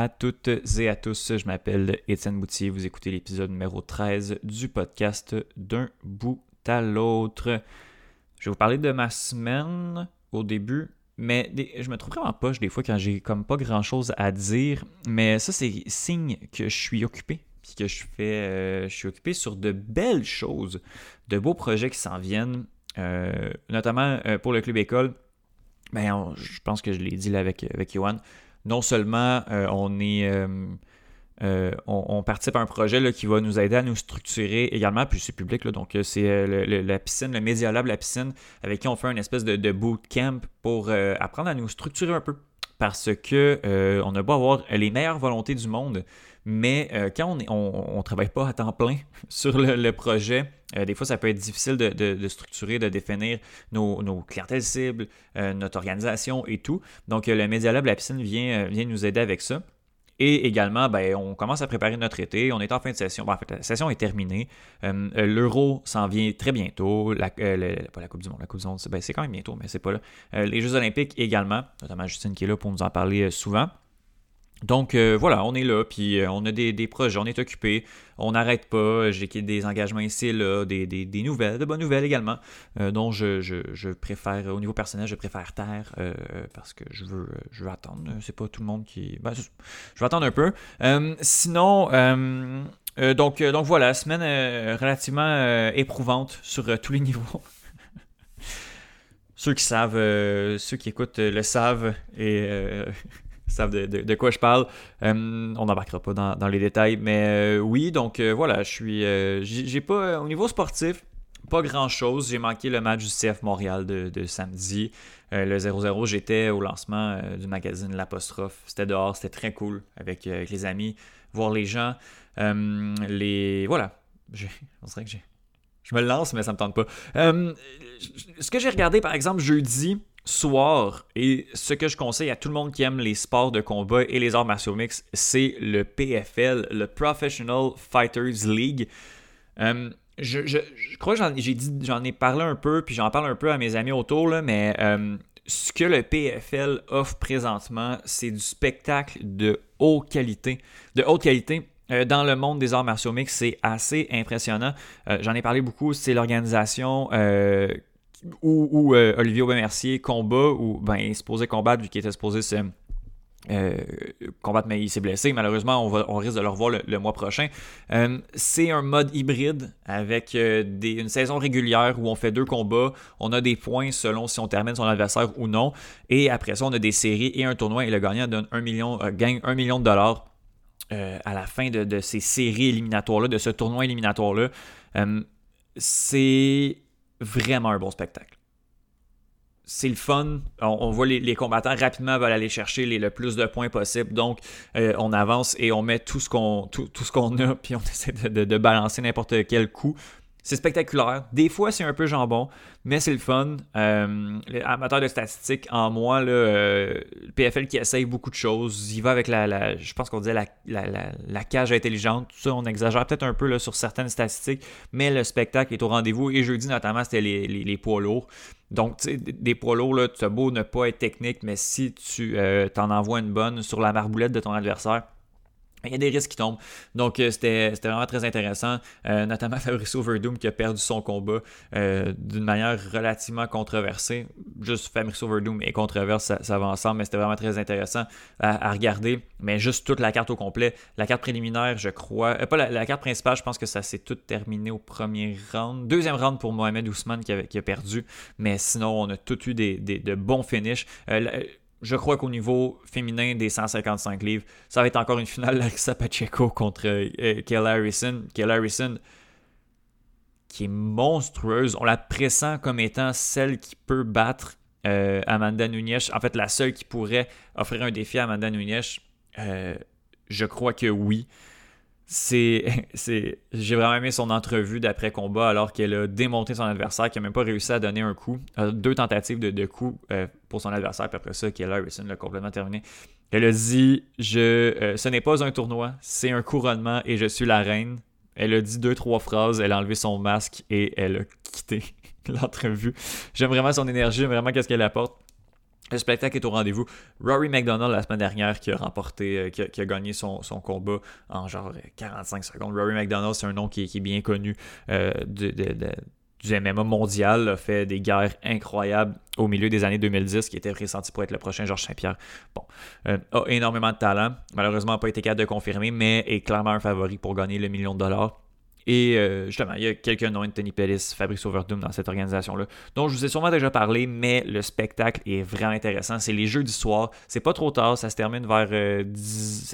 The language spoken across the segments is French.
À toutes et à tous, je m'appelle Étienne Boutier, vous écoutez l'épisode numéro 13 du podcast D'un bout à l'autre. Je vais vous parler de ma semaine au début, mais je me trouve vraiment poche des fois quand j'ai comme pas grand chose à dire, mais ça c'est signe que je suis occupé, puis que je fais, euh, je suis occupé sur de belles choses, de beaux projets qui s'en viennent, euh, notamment euh, pour le club école. Ben, je pense que je l'ai dit là avec, avec Johan non seulement euh, on est. Euh, euh, on, participe à un projet qui va nous aider à nous structurer également, puis c'est public, donc c'est la piscine, le Media Lab, la piscine, avec qui on fait une espèce de, bootcamp pour apprendre à nous structurer un peu. Parce que on a beau avoir les meilleures volontés du monde, mais euh, quand on ne travaille pas à temps plein sur le, projet, euh, des fois, ça peut être difficile de, structurer, de définir nos, clientèles cibles, euh, notre organisation et tout. Donc, le Media Lab, la piscine, vient, nous aider avec ça. Et également, ben, on commence à préparer notre été. On est en fin de session. en fait, la session est terminée. L'Euro s'en vient très bientôt. La, pas la Coupe du Monde. La Coupe du Monde, c'est ben, quand même bientôt, mais c'est pas là. les Jeux Olympiques également, notamment Justine qui est là pour nous en parler souvent. Donc euh, voilà, on est là, puis euh, on a des, projets, on est occupé, on n'arrête pas, j'ai des engagements ici là, des, nouvelles, de bonnes nouvelles également, euh, dont je, préfère, au niveau personnel, je préfère taire parce que je veux, je veux attendre, c'est pas tout le monde qui... Ben, je vais attendre un peu. sinon, donc, donc voilà, semaine relativement éprouvante sur tous les niveaux. ceux qui savent, ceux qui écoutent le savent et savent de, quoi je parle. Euh, on n'embarquera pas dans, les détails, mais euh, oui, donc euh, voilà, je suis. j'ai pas. Au niveau sportif, pas grand chose. J'ai manqué le match du CF Montréal de, samedi. le 0-0, j'étais au lancement du magazine L'Apostrophe. C'était dehors, c'était très cool avec, les amis, voir les gens. les. Voilà. On dirait que j'ai. Je me lance, mais ça me tente pas. ce que j'ai regardé, par exemple, jeudi, soir, et ce que je conseille à tout le monde qui aime les sports de combat et les arts martiaux mix, c'est le PFL, le Professional Fighters League. Euh, je, crois que j'en ai, parlé un peu, puis j'en parle un peu à mes amis autour, mais euh, ce que le PFL offre présentement, c'est du spectacle de haute qualité. De haute qualité. Euh, dans le monde des arts martiaux mix, c'est assez impressionnant. J'en ai parlé beaucoup. C'est l'organisation où, euh, Olivier Aubin-Mercier combat, ou ben, il est supposé combattre vu qu'il était supposé se euh, combattre, mais il s'est blessé. Malheureusement, on, risque de le revoir le, mois prochain. Euh, c'est un mode hybride avec une saison régulière où on fait deux combats. On a des points selon si on termine son adversaire ou non. Et après ça, on a des séries et un tournoi. Et le gagnant donne million, gagne un million de dollars à la fin de, de ces séries éliminatoires-là, de ce tournoi éliminatoire-là. c'est vraiment un bon spectacle. C'est le fun. On, voit les, combattants rapidement veulent aller chercher les, le plus de points possible. Donc, euh, on avance et on met tout ce qu'on tout, qu'on a, puis on essaie de, de balancer n'importe quel coup c'est spectaculaire. Des fois, c'est un peu jambon, mais c'est le fun. Euh, amateur de statistiques, en moi, le euh, PFL qui essaye beaucoup de choses. Il va avec la, je pense qu'on disait la, cage intelligente. Ça, on exagère peut-être un peu sur certaines statistiques, mais le spectacle est au rendez-vous. Et jeudi, notamment, c'était les, les, poids lourds. Donc, des poids lourds, tu as beau ne pas être technique, mais si tu euh, t'en envoies une bonne sur la marboulette de ton adversaire, il y a des risques qui tombent. Donc, euh, c'était vraiment très intéressant. Euh, notamment Fabricio Verdum qui a perdu son combat euh, d'une manière relativement controversée. Juste Fabricio Verdum et controverse, ça, va ensemble, mais c'était vraiment très intéressant à, regarder. Mais juste toute la carte au complet. La carte préliminaire, je crois. pas la, carte principale, je pense que ça s'est tout terminé au premier round. Deuxième round pour Mohamed Ousmane qui, a perdu. Mais sinon, on a tout eu des, de bons finishes je crois qu'au niveau féminin des 155 livres, ça va être encore une finale Larissa Pacheco contre euh, Kelly Harrison. Kelly Harrison, qui est monstrueuse. On la pressent comme étant celle qui peut battre euh, Amanda Nunes. En fait, la seule qui pourrait offrir un défi à Amanda Nunes. Euh, je crois que oui c'est, c'est, j'ai vraiment aimé son entrevue d'après combat alors qu'elle a démonté son adversaire, qui n'a même pas réussi à donner un coup. deux tentatives de, de euh, pour son adversaire, puis après ça, Kelly Harrison l'a complètement terminé. Elle a dit je, euh, Ce n'est pas un tournoi, c'est un couronnement et je suis la reine. Elle a dit deux, trois phrases, elle a enlevé son masque et elle a quitté l'entrevue. J'aime vraiment son énergie, j'aime vraiment qu'est-ce qu'elle apporte. Le spectacle est au rendez-vous. Rory McDonald, la semaine dernière, qui a remporté, euh, qui a, gagné son, combat en genre 45 secondes. Rory McDonald, c'est un nom qui, est bien connu euh, du MMA mondial, a fait des guerres incroyables au milieu des années 2010, qui était ressenti pour être le prochain Georges Saint-Pierre. Bon, euh, a énormément de talent. Malheureusement, n'a pas été capable de confirmer, mais est clairement un favori pour gagner le million de dollars. Et euh, justement, il y a quelques noms, Anthony Pettis, Fabrice Overdum dans cette organisation-là, dont je vous ai sûrement déjà parlé, mais le spectacle est vraiment intéressant. C'est les jeux du soir. C'est pas trop tard, ça se termine vers euh,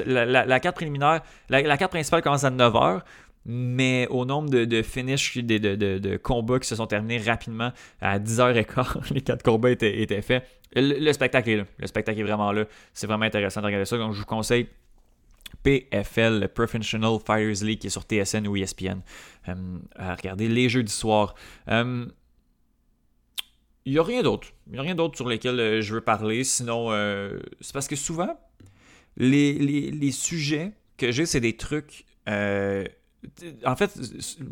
la, carte préliminaire, la, carte principale commence à 9h. Mais au nombre de, finishes, de, combats qui se sont terminés rapidement à 10h15, les quatre combats étaient, étaient faits. Le, spectacle est là. Le spectacle est vraiment là. C'est vraiment intéressant de regarder ça. Donc je vous conseille PFL, le Professional Fighters League, qui est sur TSN ou ESPN, euh, à regarder les jeux du soir. Euh, il n'y a rien d'autre. Il n'y a rien d'autre sur lesquels euh, je veux parler. Sinon, c'est parce que souvent, les, les sujets que j'ai, c'est des trucs en fait,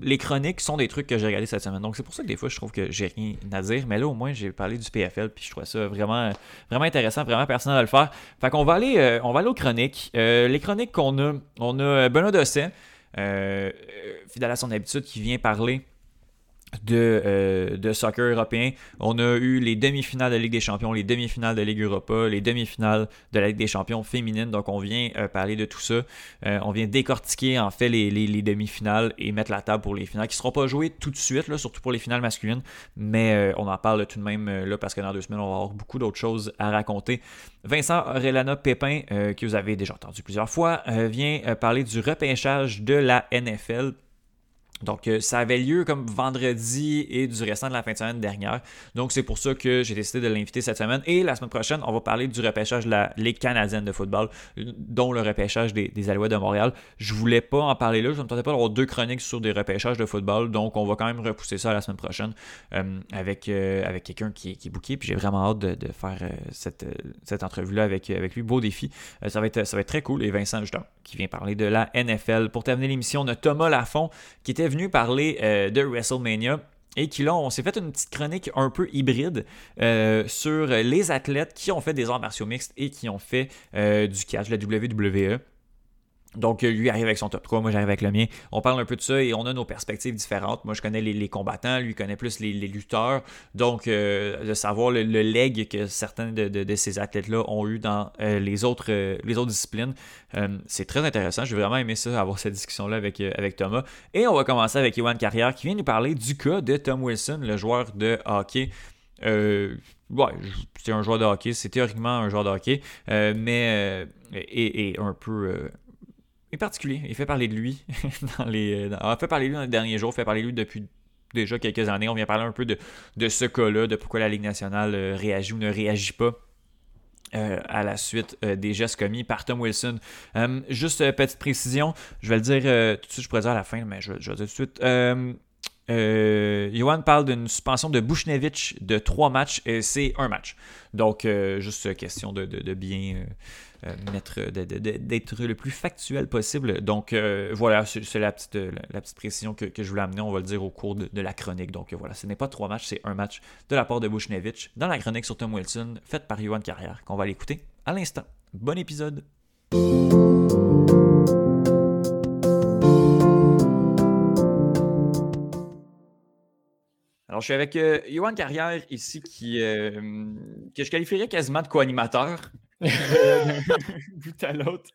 les chroniques sont des trucs que j'ai regardés cette semaine. Donc, c'est pour ça que des fois, je trouve que j'ai rien à dire. Mais là, au moins, j'ai parlé du PFL. Puis, je trouve ça vraiment, vraiment intéressant, vraiment personnel à le faire. Fait qu'on va aller, euh, on va aller aux chroniques. Euh, les chroniques qu'on a, on a Benoît Dosset, euh, fidèle à son habitude, qui vient parler de, euh, de, soccer européen. On a eu les demi-finales de Ligue des Champions, les demi-finales de Ligue Europa, les demi-finales de la Ligue des Champions féminine. Donc on vient euh, parler de tout ça. Euh, on vient décortiquer en fait les, les, demi-finales et mettre la table pour les finales qui ne seront pas jouées tout de suite, surtout pour les finales masculines. Mais on en parle tout de même là parce que dans deux semaines, on va avoir beaucoup d'autres choses à raconter. Vincent Aurelana Pépin, que vous avez déjà entendu plusieurs fois, vient parler du repêchage de la NFL donc, euh, ça avait lieu comme vendredi et du restant de la fin de semaine dernière. Donc, c'est pour ça que j'ai décidé de l'inviter cette semaine. Et la semaine prochaine, on va parler du repêchage de la Ligue canadienne de football, dont le repêchage des, Alouettes de Montréal. Je voulais pas en parler là. Je ne me tentais pas d'avoir deux chroniques sur des repêchages de football. Donc, on va quand même repousser ça la semaine prochaine euh, avec, euh, avec quelqu'un qui, est booké. Puis, j'ai vraiment hâte de, faire cette, cette entrevue-là avec, avec lui. Beau défi. ça, va être, ça va être très cool. Et Vincent, justement, qui vient parler de la NFL. Pour terminer l'émission, on a Thomas Lafont qui était parler euh, de WrestleMania et qui là, on s'est fait une petite chronique un peu hybride euh, sur les athlètes qui ont fait des arts martiaux mixtes et qui ont fait euh, du catch, la WWE. Donc, euh, lui arrive avec son top 3, moi j'arrive avec le mien. On parle un peu de ça et on a nos perspectives différentes. Moi, je connais les, combattants, lui connaît plus les, lutteurs. Donc, euh, de savoir le, leg que certains de, ces athlètes-là ont eu dans euh, les, autres, les autres disciplines, c'est très intéressant. J'ai vraiment aimé ça, avoir cette discussion-là avec, Thomas. Et on va commencer avec Ewan Carrière qui vient nous parler du cas de Tom Wilson, le joueur de hockey. ouais, c'est un joueur de hockey, c'est théoriquement un joueur de hockey, mais un peu particulier. Il fait parler de lui dans les. Dans, fait parler de lui dans les derniers jours, fait parler de lui depuis déjà quelques années. On vient parler un peu de, de ce cas-là, de pourquoi la Ligue nationale euh, réagit ou ne réagit pas. Euh, à la suite euh, des gestes commis par Tom Wilson. juste petite précision, je vais le dire tout de suite, je pourrais dire à la fin, mais je, je vais le dire tout de suite. Euh, Johan parle d'une suspension de Bushnevich de trois matchs et c'est un match. Donc, euh, juste question de, bien euh, mettre, d'être le plus factuel possible. Donc, voilà, c'est la petite, précision que, je voulais amener, on va le dire au cours de, la chronique. Donc, voilà, ce n'est pas trois matchs, c'est un match de la part de Bushnevich dans la chronique sur Tom Wilson, faite par Johan Carrière, qu'on va l'écouter à l'instant. Bon épisode! Alors, je suis avec euh, Johan Carrière ici, qui, euh, que je qualifierais quasiment de co-animateur bout à l'autre,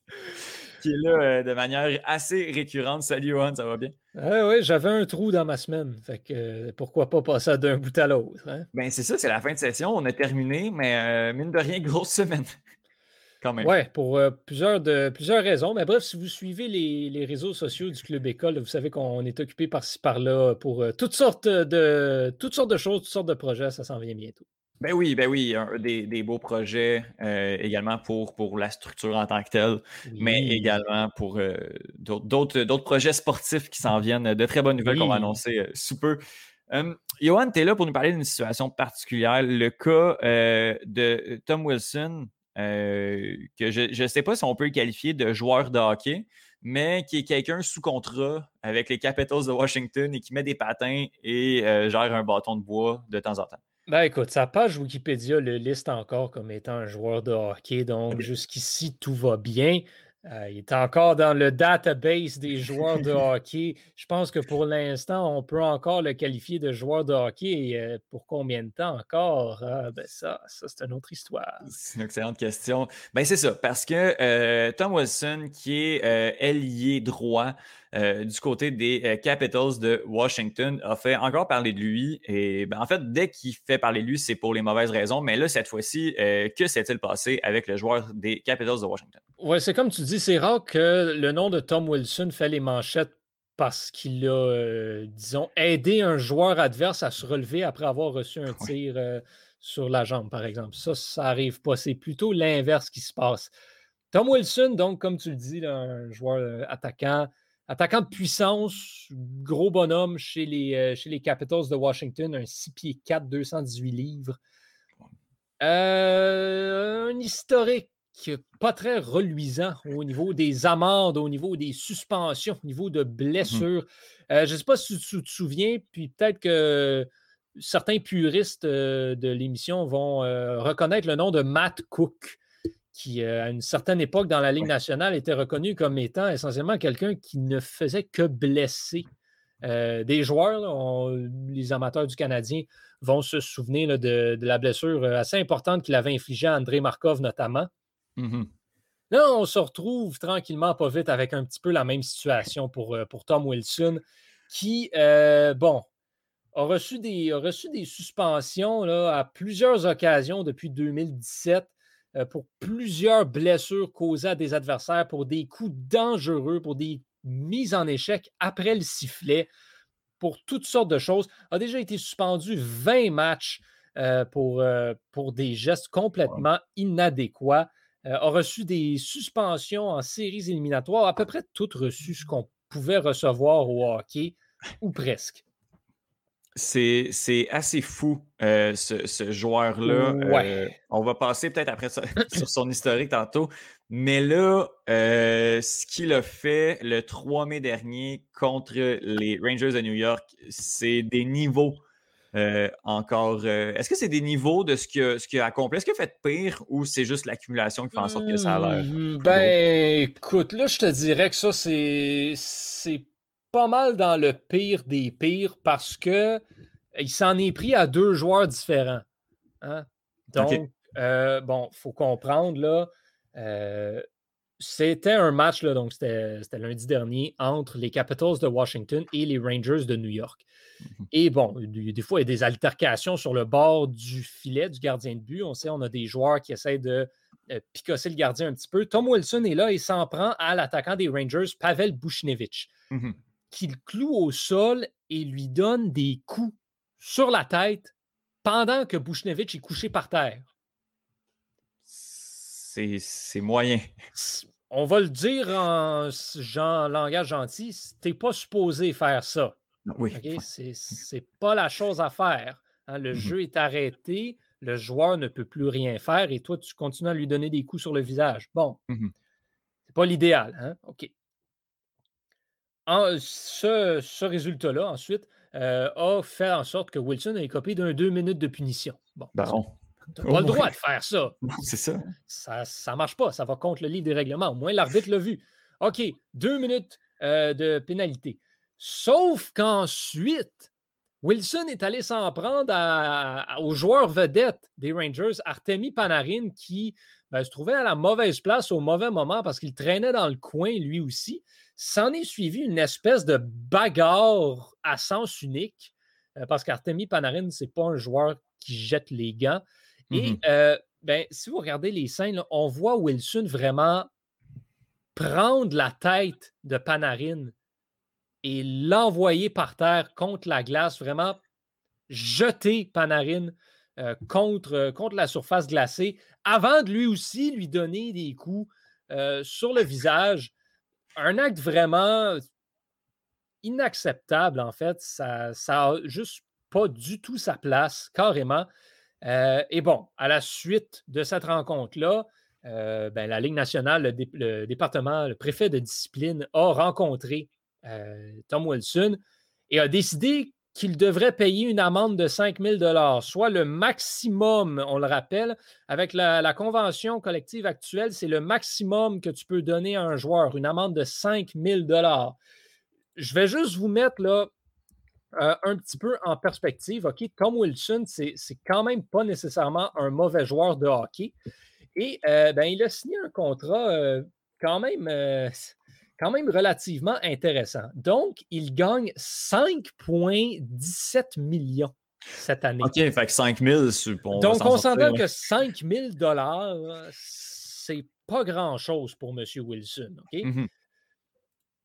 qui est là euh, de manière assez récurrente. Salut Johan, ça va bien? Ah oui, j'avais un trou dans ma semaine. Fait que pourquoi pas passer d'un bout à l'autre? Hein? Ben, c'est ça, c'est la fin de session. On a terminé, mais mine de rien, grosse semaine. Oui, pour euh, plusieurs, de, plusieurs raisons. Mais bref, si vous suivez les, réseaux sociaux du Club École, vous savez qu'on est occupé par-ci par-là pour euh, toutes, sortes de, toutes sortes de choses, toutes sortes de projets. Ça s'en vient bientôt. Ben oui, ben oui, des, beaux projets euh, également pour, pour la structure en tant que telle, mais également pour d'autres, d'autres projets sportifs qui s'en viennent. De très bonnes nouvelles qu'on va annoncer sous peu. Johan, tu es là pour nous parler d'une situation particulière, le cas de Tom Wilson, euh, que je ne sais pas si on peut le qualifier de joueur de hockey, mais qui est quelqu'un sous contrat avec les Capitals de Washington et qui met des patins et euh, gère un bâton de bois de temps en temps. Ben écoute, sa page Wikipédia le liste encore comme étant un joueur de hockey, donc jusqu'ici tout va bien. Euh, il est encore dans le database des joueurs de hockey. Je pense que pour l'instant, on peut encore le qualifier de joueur de hockey. Euh, pour combien de temps encore? Ah, ben ça, ça c'est une autre histoire. C'est une excellente question. Ben c'est ça, parce que euh, Tom Wilson, qui est ailier droit, euh, du côté des euh, Capitals de Washington a fait encore parler de lui. Et ben, en fait, dès qu'il fait parler de lui, c'est pour les mauvaises raisons. Mais là, cette fois-ci, euh, que s'est-il passé avec le joueur des Capitals de Washington? Oui, c'est comme tu dis, c'est rare que le nom de Tom Wilson fait les manchettes parce qu'il a, disons, aidé un joueur adverse à se relever après avoir reçu un tir sur la jambe, par exemple. Ça, ça n'arrive pas. C'est plutôt l'inverse qui se passe. Tom Wilson, donc, comme tu le dis, un joueur attaquant, Attaquant de puissance, gros bonhomme chez les, euh, chez les Capitals de Washington, un 6 pieds 4, 218 livres. Euh, un historique pas très reluisant au niveau des amendes, au niveau des suspensions, au niveau de blessures. Mhm. Euh, je ne sais pas si tu, te souviens, puis peut-être que certains puristes de l'émission vont reconnaître le nom de Matt Cook qui, euh, à une certaine époque dans la Ligue nationale, était reconnu comme étant essentiellement quelqu'un qui ne faisait que blesser euh, des joueurs. les amateurs du Canadien vont se souvenir de, la blessure euh, assez importante qu'il avait infligée à André Markov notamment. Mm-hmm. Là, on se retrouve tranquillement, pas vite, avec un petit peu la même situation pour, pour Tom Wilson, qui, bon, a reçu des, a reçu des suspensions là, à plusieurs occasions depuis 2017. Euh, pour plusieurs blessures causées à des adversaires, pour des coups dangereux, pour des mises en échec après le sifflet, pour toutes sortes de choses. A déjà été suspendu 20 matchs euh, pour, euh, pour des gestes complètement inadéquats. a reçu des suspensions en séries éliminatoires, à peu près toutes reçues ce qu'on pouvait recevoir au hockey, ou presque. C'est assez fou, euh, ce, joueur-là. Euh, on va passer peut-être après ça, sur son historique tantôt. Mais là, euh, ce qu'il a fait le 3 mai dernier contre les Rangers de New York, c'est des niveaux encore. Est-ce que c'est des niveaux de ce qu'il a, a, accompli? Est-ce qu'il a fait pire ou c'est juste l'accumulation qui fait en sorte que ça a l'air? Mmh, ben, écoute, là, je te dirais que ça, c'est pas mal dans le pire des pires parce que il s'en est pris à deux joueurs différents. Hein. Donc, euh, bon, il faut comprendre, là, euh, c'était un match, là, donc c'était lundi dernier, entre les Capitals de Washington et les Rangers de New York. Mhm. Et bon, des fois, il y a des altercations sur le bord du filet du gardien de but. On sait, on a des joueurs qui essaient de euh, picosser le gardien un petit peu. Tom Wilson est là et s'en prend à l'attaquant des Rangers, Pavel Bushnevich. Mhm qu'il cloue au sol et lui donne des coups sur la tête pendant que Bouchnevich est couché par terre. C'est moyen. On va le dire en, langage gentil, t'es pas supposé faire ça. Oui. C'est pas la chose à faire. Hein. Le mm-hmm. jeu est arrêté, le joueur ne peut plus rien faire et toi, tu continues à lui donner des coups sur le visage. Bon, mm-hmm. c'est pas l'idéal. Hein? OK ce, résultat-là, ensuite, euh, a fait en sorte que Wilson ait copié d'un deux minutes de punition. Bon. Tu n'as pas le droit de faire ça. c'est ça. Ça ne marche pas. Ça va contre le livre des règlements. Au moins, l'arbitre l'a vu. OK, deux minutes euh, de pénalité. Sauf qu'ensuite, Wilson est allé s'en prendre au joueur vedette des Rangers, Artemi Panarin, qui ben, se trouvait à la mauvaise place au mauvais moment parce qu'il traînait dans le coin lui aussi. S'en est suivi une espèce de bagarre à sens unique euh, parce qu'Artemi Panarin, ce n'est pas un joueur qui jette les gants. Et mm-hmm. euh, ben, si vous regardez les scènes, on voit Wilson vraiment prendre la tête de Panarin et l'envoyer par terre contre la glace, vraiment jeter Panarin euh, contre, contre la surface glacée avant de lui aussi lui donner des coups sur le visage un acte vraiment inacceptable, en fait. Ça n'a juste pas du tout sa place, carrément. Euh, et bon, à la suite de cette rencontre-là, euh, ben, la Ligue nationale, le, département, le préfet de discipline a rencontré euh, Tom Wilson et a décidé qu'il devrait payer une amende de 5 000 soit le maximum, on le rappelle, avec la, convention collective actuelle, c'est le maximum que tu peux donner à un joueur, une amende de 5 000 Je vais juste vous mettre là, euh, un petit peu en perspective. OK, Tom Wilson, c'est quand même pas nécessairement un mauvais joueur de hockey. Et euh, ben, il a signé un contrat euh, quand même quand même relativement intéressant. Donc, il gagne 5,17 millions cette année. OK, fait que 5 000, on Donc, on s'entend que 5 000 c'est pas grand-chose pour M. Wilson. OK? Mm-hmm.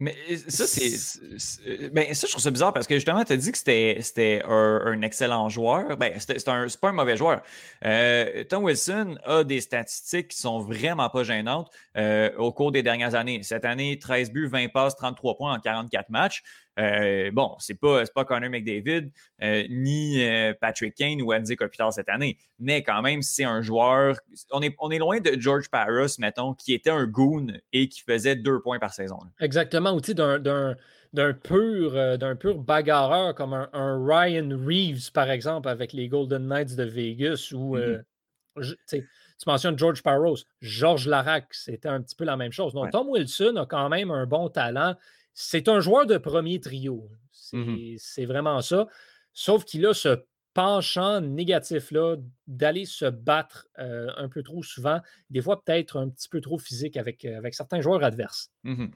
Mais euh, ça, c'est. Ben, ça, je trouve ça bizarre parce que justement, tu as dit que c'était un, excellent joueur. Ben, c'est pas un mauvais joueur. Euh, Tom Wilson a des statistiques qui sont vraiment pas gênantes euh, au cours des dernières années. Cette année, 13 buts, 20 passes, 33 points en 44 matchs. Euh, bon, c'est pas, pas Connor McDavid, euh, ni euh, Patrick Kane ou Andy Kopitar cette année, mais quand même, c'est un joueur. On est, on est loin de George Paris, mettons, qui était un goon et qui faisait deux points par saison. Exactement, ou d'un d'un pur, d'un pur bagarreur comme un, Ryan Reeves, par exemple, avec les Golden Knights de Vegas, ou mm-hmm. tu mentionnes George Parros, Georges Larac, c'était un petit peu la même chose. Donc, Tom Wilson a quand même un bon talent c'est un joueur de premier trio. Mmh c'est vraiment ça. Sauf qu'il a ce penchant négatif-là d'aller se battre euh, un peu trop souvent, des fois peut-être un petit peu trop physique avec, euh, avec certains joueurs adverses. Mmh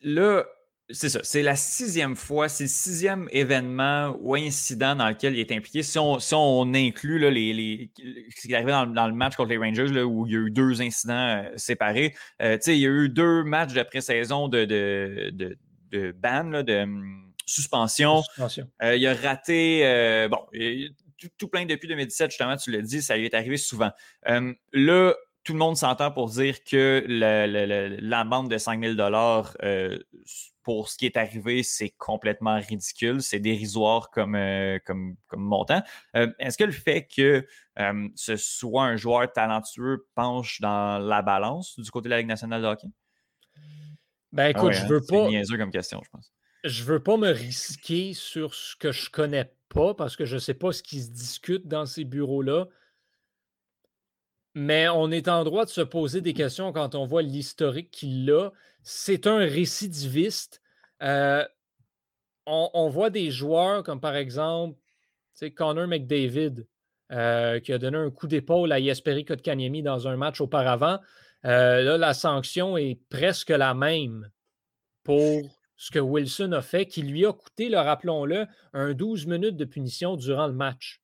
là, c'est ça. C'est la sixième fois, c'est le sixième événement ou incident dans lequel il est impliqué. Si on, inclut les, ce qui est arrivé dans, le match contre les Rangers, où il y a eu deux incidents euh, séparés, euh, il y a eu deux matchs de pré-saison de, de, de, ban, de hum, suspension. Euh, il a raté, bon, tout, plein depuis 2017, justement, tu l'as dit, ça lui est arrivé souvent. Hum, là, tout le monde s'entend pour dire que la, bande de 5 000 pour ce qui est arrivé, c'est complètement ridicule, c'est dérisoire comme, euh, comme, comme, montant. Euh, est-ce que le fait que euh, ce soit un joueur talentueux penche dans la balance du côté de la Ligue nationale de hockey? Ben ah écoute, je hein, veux pas. C'est comme question, je pense. Je veux pas me risquer sur ce que je connais pas parce que je sais pas ce qui se discute dans ces bureaux-là. Mais on est en droit de se poser des questions quand on voit l'historique qu'il a c'est un récidiviste. Euh, on, voit des joueurs comme par exemple Connor McDavid, euh, qui a donné un coup d'épaule à Jesperi Kotkaniemi dans un match auparavant. Euh, là, la sanction est presque la même pour ce que Wilson a fait, qui lui a coûté, le rappelons-le, un 12 minutes de punition durant le match.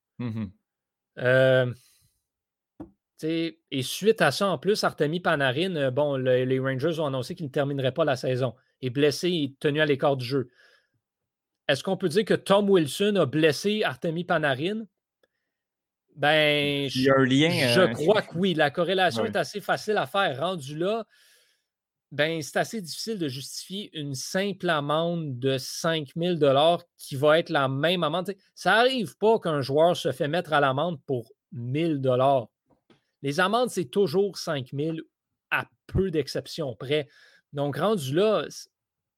Et suite à ça, en plus, Artemi Panarin, euh, bon, les Rangers ont annoncé qu'il ne terminerait pas la saison. Est blessé et tenu à l'écart du jeu. Est-ce qu'on peut dire que Tom Wilson a blessé Artemi Panarin? Ben, Il y a un lien. Je euh, crois que oui. La corrélation est assez facile à faire. Rendu là, ben, c'est assez difficile de justifier une simple amende de 5 000 qui va être la même amende. ça n'arrive pas qu'un joueur se fait mettre à l'amende pour 1000 les amendes, c'est toujours 5 000 à peu d'exceptions près. Donc, rendu là,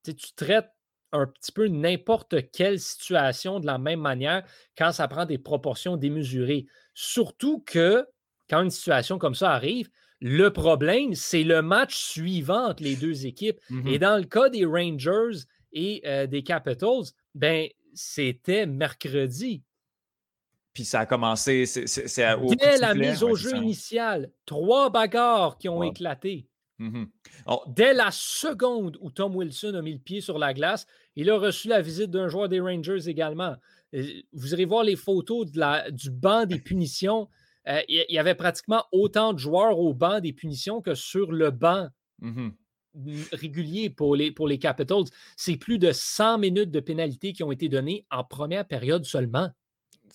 tu traites un petit peu n'importe quelle situation de la même manière quand ça prend des proportions démesurées. Surtout que quand une situation comme ça arrive, le problème, c'est le match suivant entre les deux équipes. Et mmh dans le cas des Rangers et euh, des Capitals, ben, c'était mercredi. Puis ça a commencé. C'est, Dès la mise au jeu initiale, trois bagarres qui ont éclaté. Mm-hmm. Dès la seconde où Tom Wilson a mis le pied sur la glace, il a reçu la visite d'un joueur des Rangers également. Vous irez voir les photos de la, du banc des punitions. Euh, il y avait pratiquement autant de joueurs au banc des punitions que sur le banc mm-hmm. régulier pour les, pour les Capitals. C'est plus de 100 minutes de pénalité qui ont été données en première période seulement.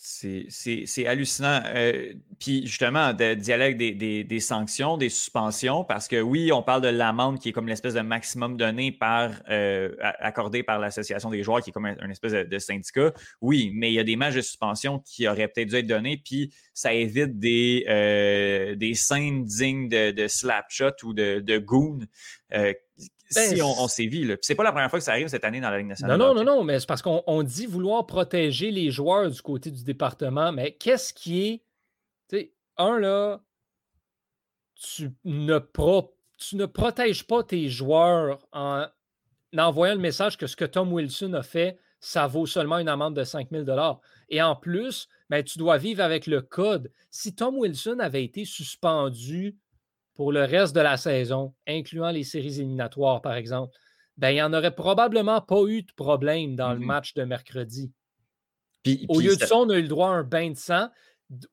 C'est hallucinant. Euh, puis justement, de dialogue des, des, sanctions, des suspensions, parce que oui, on parle de l'amende qui est comme l'espèce de maximum donné par euh, accordé par l'Association des joueurs, qui est comme un, espèce de, syndicat. Oui, mais il y a des matchs de suspension qui auraient peut-être dû être donnés, puis ça évite des, euh, des scènes dignes de, de slap shot ou de, de goon si ben, on, sévit. Ce C'est pas la première fois que ça arrive cette année dans la Ligue nationale. Non, non, non, non, mais c'est parce qu'on dit vouloir protéger les joueurs du côté du département, mais qu'est-ce qui est. Tu sais, un, là, tu ne, tu ne protèges pas tes joueurs en envoyant le message que ce que Tom Wilson a fait, ça vaut seulement une amende de 5 000 Et en plus, ben, tu dois vivre avec le code. Si Tom Wilson avait été suspendu pour le reste de la saison, incluant les séries éliminatoires, par exemple, ben, il n'y en aurait probablement pas eu de problème dans le mm-hmm. match de mercredi. Au lieu de ça, on a eu le droit à un bain de sang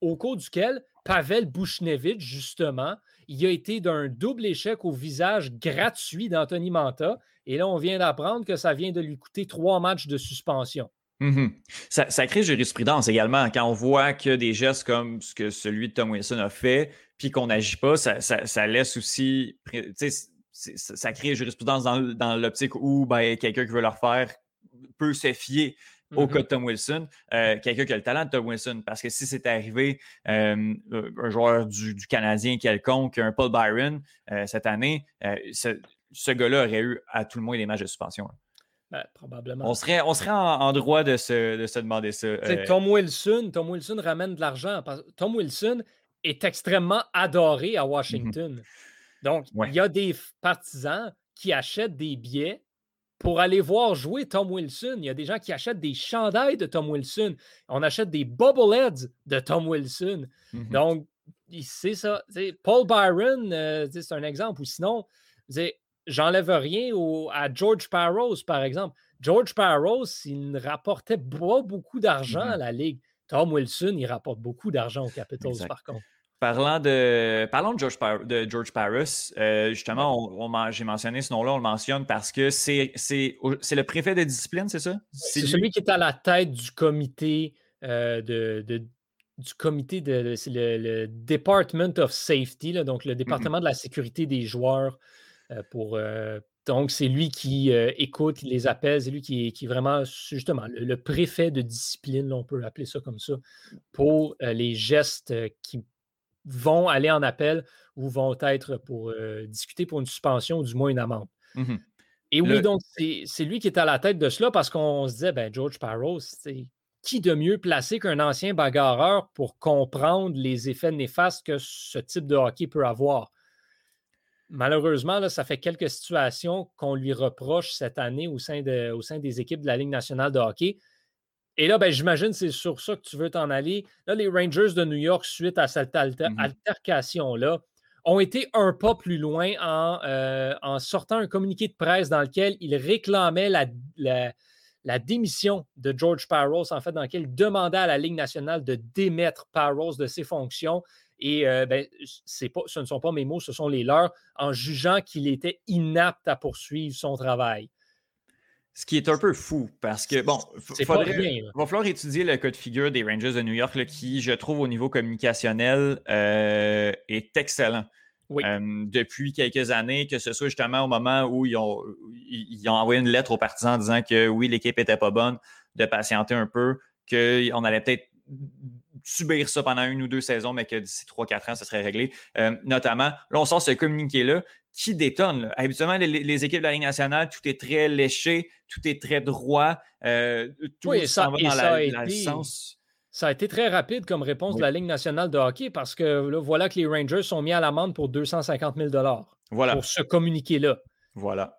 au cours duquel Pavel Bouchnevich, justement, il a été d'un double échec au visage gratuit d'Anthony Manta. Et là, on vient d'apprendre que ça vient de lui coûter trois matchs de suspension. Mm-hmm. ça, ça, crée jurisprudence également. Quand on voit que des gestes comme ce que celui de Tom Wilson a fait, puis qu'on n'agit pas, ça, laisse aussi. Ça crée jurisprudence dans, l'optique où ben, quelqu'un qui veut le refaire peut se fier au cas mm-hmm. de Tom Wilson, euh, quelqu'un qui a le talent de Tom Wilson. Parce que si c'était arrivé euh, un joueur du, Canadien quelconque, un Paul Byron, euh, cette année, ce, gars-là aurait eu à tout le moins des matchs de suspension. Ben, probablement. On serait, on serait en, droit de se, de se demander ça. Tom Wilson, Tom Wilson ramène de l'argent. Tom Wilson est extrêmement adoré à mm-hmm. Washington. Donc, il y a des partisans qui achètent des billets pour aller voir jouer Tom Wilson. Il y a des gens qui achètent des chandails de Tom Wilson. On achète des bobbleheads de Tom Wilson. Mm-hmm. Donc, c'est ça. Paul Byron, euh, c'est un exemple. Ou sinon, j'enlève rien à George Parros, par exemple. George Parros, il ne rapportait pas beaucoup d'argent à mm-hmm. la Ligue. Tom Wilson, il rapporte beaucoup d'argent aux Capitals, par contre. Parlant de, parlons de George, de George Paris, euh, justement, j'ai mentionné ce nom-là, on le mentionne parce que c'est le préfet de discipline, c'est ça? C'est celui qui est à la tête du comité euh, de, du comité de, le, Department of Safety, donc le département de la sécurité des joueurs euh, pour, donc, c'est lui qui écoute les appels, c'est lui qui est, vraiment, justement, le, préfet de discipline, on peut appeler ça comme ça, pour les gestes qui vont aller en appel ou vont être pour euh, discuter pour une suspension ou du moins une amende. Mmh Et oui, donc c'est lui qui est à la tête de cela parce qu'on se disait, ben, George Parros, c'est qui de mieux placé qu'un ancien bagarreur pour comprendre les effets néfastes que ce type de hockey peut avoir? Malheureusement, là, ça fait quelques situations qu'on lui reproche cette année au sein, de, au sein des équipes de la Ligue nationale de hockey. Et là, ben, j'imagine c'est sur ça que tu veux t'en aller. Là, les Rangers de New York, suite à cette mmh altercation-là, ont été un pas plus loin euh, en, sortant un communiqué de presse dans lequel ils réclamaient la, la, démission de George Parros, en fait, dans lequel ils demandaient à la Ligue nationale de démettre Parros de ses fonctions. Et euh, ben, pas, ce ne sont pas mes mots, ce sont les leurs, en jugeant qu'il était inapte à poursuivre son travail. Ce qui est un peu fou parce que, bon, il va falloir étudier le code figure des Rangers de New York qui, je trouve, au niveau communicationnel, euh, est excellent. Euh, depuis quelques années, que ce soit justement au moment où ils ont, ils ont envoyé une lettre aux partisans disant que oui, l'équipe était pas bonne, de patienter un peu, qu'on allait peut-être subir ça pendant une ou deux saisons, mais que d'ici trois, quatre ans, ça serait réglé. Euh, notamment, là, on sort ce communiqué-là qui détonne. Habituellement, les, équipes de la Ligue nationale, tout est très léché, tout est très droit, euh, tout ça, va dans la, sens. Ça a été très rapide comme réponse de la Ligue nationale de hockey parce que voilà que les Rangers sont mis à l'amende pour 250 000 voilà. pour ce communiqué-là. Voilà.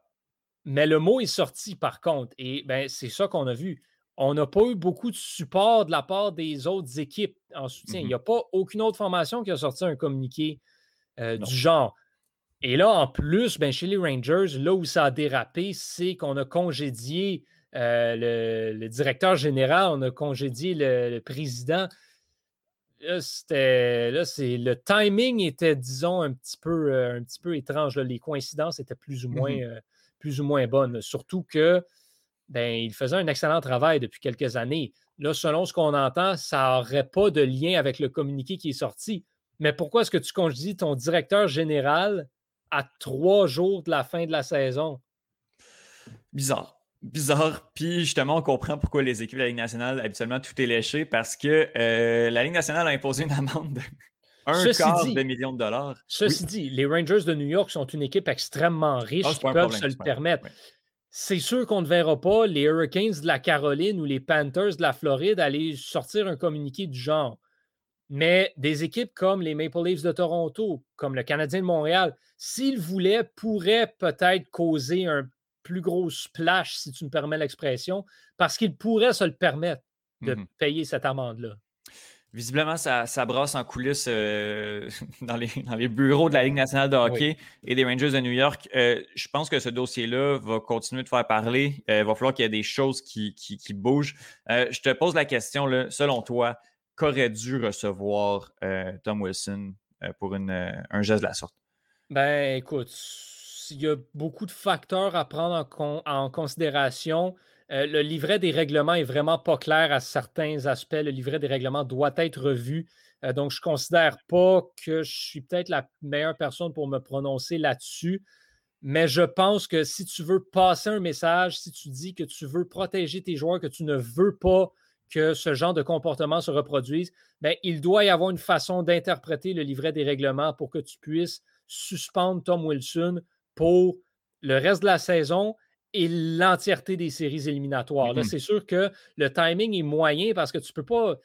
Mais le mot est sorti par contre, et ben, c'est ça qu'on a vu. On n'a pas eu beaucoup de support de la part des autres équipes en soutien. Il n'y mm-hmm. a pas aucune autre formation qui a sorti un communiqué euh, du genre. Et là, en plus, ben, chez les Rangers, là où ça a dérapé, c'est qu'on a congédié euh, le, directeur général, on a congédié le, président. Là, c'était, là, c'est, le timing était, disons, un petit peu, euh, un petit peu étrange. Les coïncidences étaient plus ou moins, mmh euh, plus ou moins bonnes. Surtout que ben, il faisait un excellent travail depuis quelques années. Là, selon ce qu'on entend, ça n'aurait pas de lien avec le communiqué qui est sorti. Mais pourquoi est-ce que tu congédies ton directeur général à trois jours de la fin de la saison? Bizarre. Bizarre. Puis justement, on comprend pourquoi les équipes de la Ligue nationale, habituellement, tout est léché parce que euh, la Ligue nationale a imposé une amende de Un quart de million de dollars. Ceci dit, les Rangers de New York sont une équipe extrêmement riche ah, qui peuvent se le permettre. C'est sûr qu'on ne verra pas les Hurricanes de la Caroline ou les Panthers de la Floride aller sortir un communiqué du genre. Mais des équipes comme les Maple Leafs de Toronto, comme le Canadien de Montréal, s'ils voulaient, pourraient peut-être causer un plus gros splash, si tu me permets l'expression, parce qu'ils pourraient se le permettre de mmh payer cette amende-là. Visiblement, ça, ça, brasse en coulisses euh, dans, les, dans, les, bureaux de la Ligue nationale de hockey et des Rangers de New York. Euh, je pense que ce dossier-là va continuer de faire parler. Euh, il va falloir qu'il y ait des choses qui, qui, qui bougent. je te pose la question, là, selon toi, qu'aurait dû recevoir Tom Wilson pour une, un geste de la sorte? Ben, écoute, il y a beaucoup de facteurs à prendre en, en considération. Euh, le livret des règlements est vraiment pas clair à certains aspects. Le livret des règlements doit être revu. Euh, donc, je ne considère pas que je suis peut-être la meilleure personne pour me prononcer là-dessus. Mais je pense que si tu veux passer un message, si tu dis que tu veux protéger tes joueurs, que tu ne veux pas que ce genre de comportement se reproduise, bien, il doit y avoir une façon d'interpréter le livret des règlements pour que tu puisses suspendre Tom Wilson pour le reste de la saison et l'entièreté des séries éliminatoires. Là, mm-hmm. c'est sûr que le timing est moyen parce que tu ne peux pas.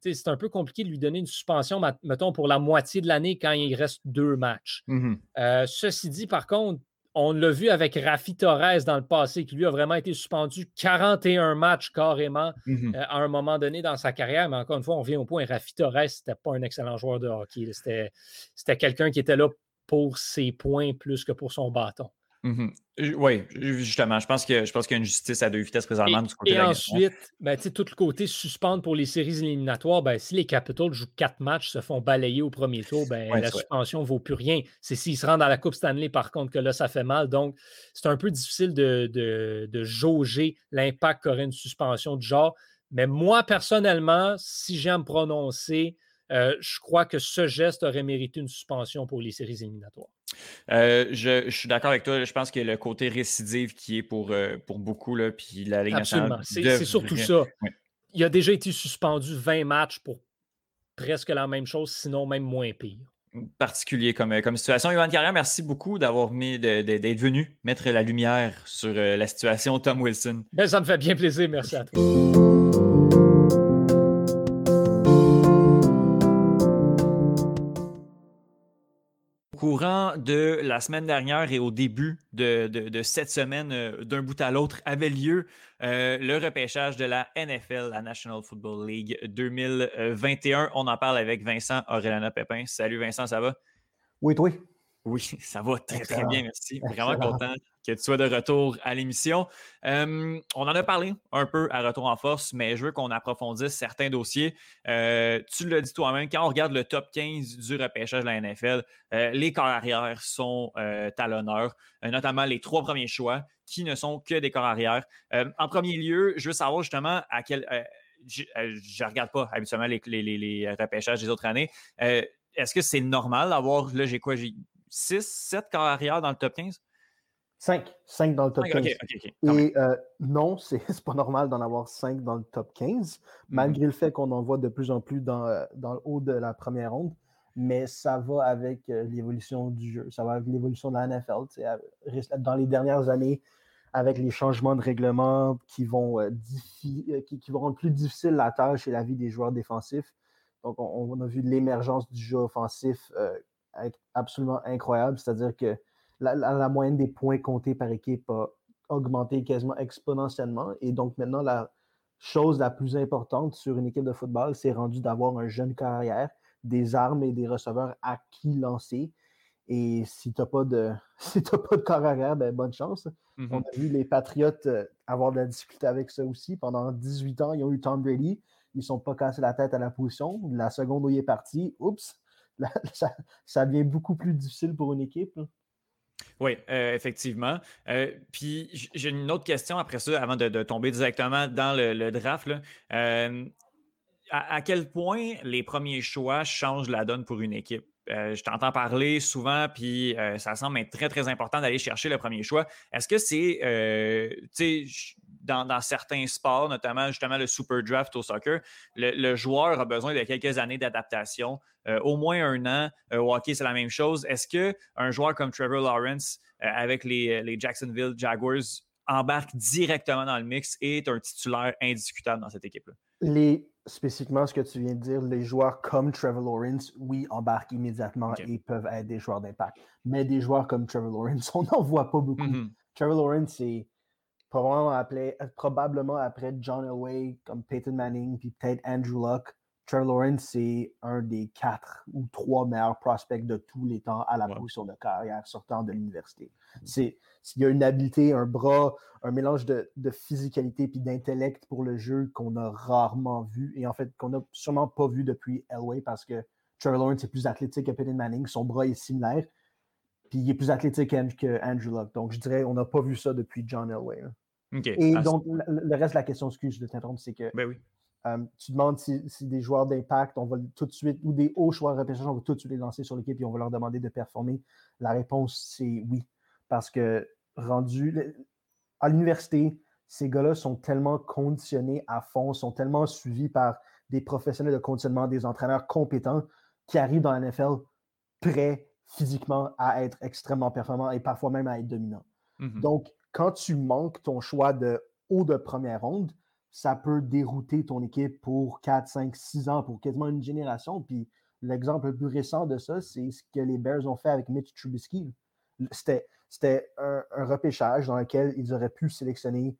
C'est un peu compliqué de lui donner une suspension, mettons, pour la moitié de l'année quand il reste deux matchs. Mm-hmm. Euh, ceci dit, par contre, on l'a vu avec Rafi Torres dans le passé, qui lui a vraiment été suspendu 41 matchs carrément mm-hmm. euh, à un moment donné dans sa carrière. Mais encore une fois, on vient au point, Rafi Torres, n'était pas un excellent joueur de hockey. C'était quelqu'un qui était là pour ses points plus que pour son bâton. Mmh oui, justement. Je pense que je pense qu'il y a une justice à deux vitesses présentement du côté et ensuite, ben, tout le côté suspendre pour les séries éliminatoires, ben, si les Capitals jouent quatre matchs, se font balayer au premier tour, ben, la suspension ne vaut plus rien. C'est s'ils se rendent à la Coupe Stanley, par contre, que là, ça fait mal. Donc, c'est un peu difficile de, de jauger l'impact qu'aurait une suspension du genre. Mais moi, personnellement, si j'ai à me prononcer, euh, je crois que ce geste aurait mérité une suspension pour les séries éliminatoires. Euh, je, suis d'accord avec toi. Je pense que le côté récidive qui est pour, euh, pour beaucoup, là, puis la Ligue nationale. C'est surtout ça. Il a déjà été suspendu 20 matchs pour presque la même chose, sinon même moins pire. Particulier comme, comme situation. Yvan Carrière, merci beaucoup d'avoir d'être venu mettre la lumière sur la situation Tom Wilson. Ben, ça me fait bien plaisir. Merci à toi. Courant de la semaine dernière et au début de, cette semaine, euh, d'un bout à l'autre, avait lieu euh, le repêchage de la NFL, la National Football League 2021. On en parle avec Vincent Aurelana Pépin. Salut Vincent, ça va? Oui, toi? Oui, ça va très, très bien, merci. Vraiment content que tu sois de retour à l'émission. on en a parlé un peu à Retour en force, mais je veux qu'on approfondisse certains dossiers. Euh, tu l'as dit toi-même, quand on regarde le top 15 du repêchage de la NFL, euh, les corps arrière sont euh, à l'honneur, notamment les trois premiers choix qui ne sont que des corps arrière. en premier lieu, je veux savoir justement à quel. je ne regarde pas habituellement les, les, repêchages des autres années. Est-ce que c'est normal d'avoir, là, j'ai quoi, j'ai 6, 7 corps arrière dans le top 15? 5. 5 dans le top 15. Et euh, non, c'est pas normal d'en avoir 5 dans le top 15, mm-hmm. malgré le fait qu'on en voit de plus en plus dans, euh, dans, le haut de la première ronde. Mais ça va avec euh, l'évolution du jeu, ça va avec l'évolution de la NFL. Dans les dernières années, avec les changements de règlement qui vont, qui, qui, vont rendre plus difficile la tâche et la vie des joueurs défensifs. Donc, on, on a vu l'émergence du jeu offensif absolument incroyable. C'est-à-dire que la, moyenne des points comptés par équipe a augmenté quasiment exponentiellement. Et donc maintenant, la chose la plus importante sur une équipe de football, c'est rendu d'avoir un jeune carrière, des armes et des receveurs à qui lancer. Et si tu n'as pas de si pas de carrière, ben bonne chance. Mm-hmm. On a vu les Patriotes euh, avoir de la difficulté avec ça aussi. Pendant 18 ans, ils ont eu Tom Brady. Ils ne sont pas cassés la tête à la position. La seconde où il est parti, oups, ça, devient beaucoup plus difficile pour une équipe. Oui, euh, effectivement. Euh, puis j'ai une autre question après ça, avant de, tomber directement dans le, draft. Euh, à, quel point les premiers choix changent la donne pour une équipe? je t'entends parler souvent, puis ça semble être très, très important d'aller chercher le premier choix. Est-ce que c'est, dans, certains sports, notamment justement le super draft au soccer, le, joueur a besoin de quelques années d'adaptation, euh, au moins un an. Euh, au hockey, c'est la même chose. Est-ce qu'un joueur comme Trevor Lawrence avec les, les, Jacksonville Jaguars embarque directement dans le mix et est un titulaire indiscutable dans cette équipe-là? Les, spécifiquement ce que tu viens de dire, les joueurs comme Trevor Lawrence, oui, embarquent immédiatement et peuvent être des joueurs d'impact. Mais des joueurs comme Trevor Lawrence, on n'en voit pas beaucoup. Mm-hmm. Trevor Lawrence, c'est probablement, après John Elway, comme Peyton Manning, puis peut-être Andrew Luck. Trevor Lawrence, c'est un des quatre ou trois meilleurs prospects de tous les temps à la position de carrière sortant de l'université. C'est, il y a une habileté, un bras, un mélange de, de physicalité puis d'intellect pour le jeu qu'on a rarement vu et en fait qu'on n'a sûrement pas vu depuis Elway parce que Trevor Lawrence est plus athlétique que Peyton Manning, son bras est similaire, puis il est plus athlétique que Andrew Luck. Donc je dirais, on n'a pas vu ça depuis John Elway. Et ah, donc, le reste de la question, excuse de t'interrompre, c'est que ben oui. Euh, tu demandes si, des joueurs d'impact, on va tout de suite, ou des hauts joueurs de repêchage, on va tout de suite les lancer sur l'équipe et on va leur demander de performer. La réponse, c'est oui. Parce que rendu à l'université, ces gars-là sont tellement conditionnés à fond, sont tellement suivis par des professionnels de conditionnement, des entraîneurs compétents qui arrivent dans la NFL prêts physiquement à être extrêmement performants et parfois même à être dominants. Mm-hmm. Donc, quand tu manques ton choix de haut de première ronde, ça peut dérouter ton équipe pour 4, 5, 6 ans, pour quasiment une génération. Puis l'exemple le plus récent de ça, c'est ce que les Bears ont fait avec Mitch Trubisky. C'était un, repêchage dans lequel ils auraient pu sélectionner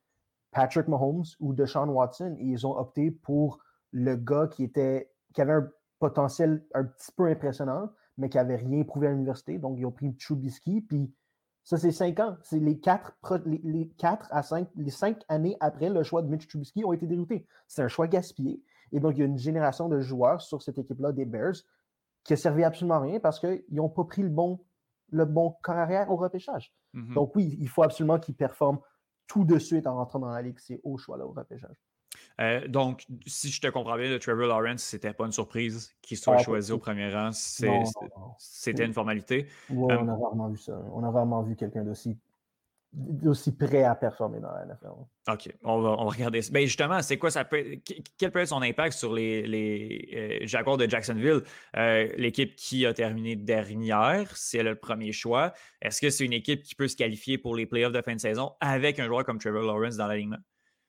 Patrick Mahomes ou Deshaun Watson et ils ont opté pour le gars qui était qui avait un potentiel un petit peu impressionnant, mais qui n'avait rien prouvé à l'université. Donc, ils ont pris Trubisky, puis ça, c'est cinq ans. C'est les quatre, les, quatre à cinq, les cinq années après le choix de Mitch Trubisky ont été déroutés. C'est un choix gaspillé. Et donc, il y a une génération de joueurs sur cette équipe-là des Bears qui a servi absolument à rien parce qu'ils n'ont pas pris le bon, le bon carrière au repêchage. Mm-hmm. Donc, oui, il faut absolument qu'ils performent tout de suite en rentrant dans la ligue. C'est au choix là au repêchage. Euh, donc, si je te comprends bien, le Trevor Lawrence, c'était pas une surprise qu'il soit ah, choisi au premier rang. C'était une formalité. Oui, on a rarement vu ça. On a rarement vu quelqu'un d'aussi aussi prêt à performer dans la NFL. OK, on va, regarder ça. Ben justement, c'est quoi ça peut quel peut être son impact sur les, les euh, Jaguars de Jacksonville, euh, l'équipe qui a terminé dernière, si elle a le premier choix. Est-ce que c'est une équipe qui peut se qualifier pour les playoffs de fin de saison avec un joueur comme Trevor Lawrence dans l'alignement?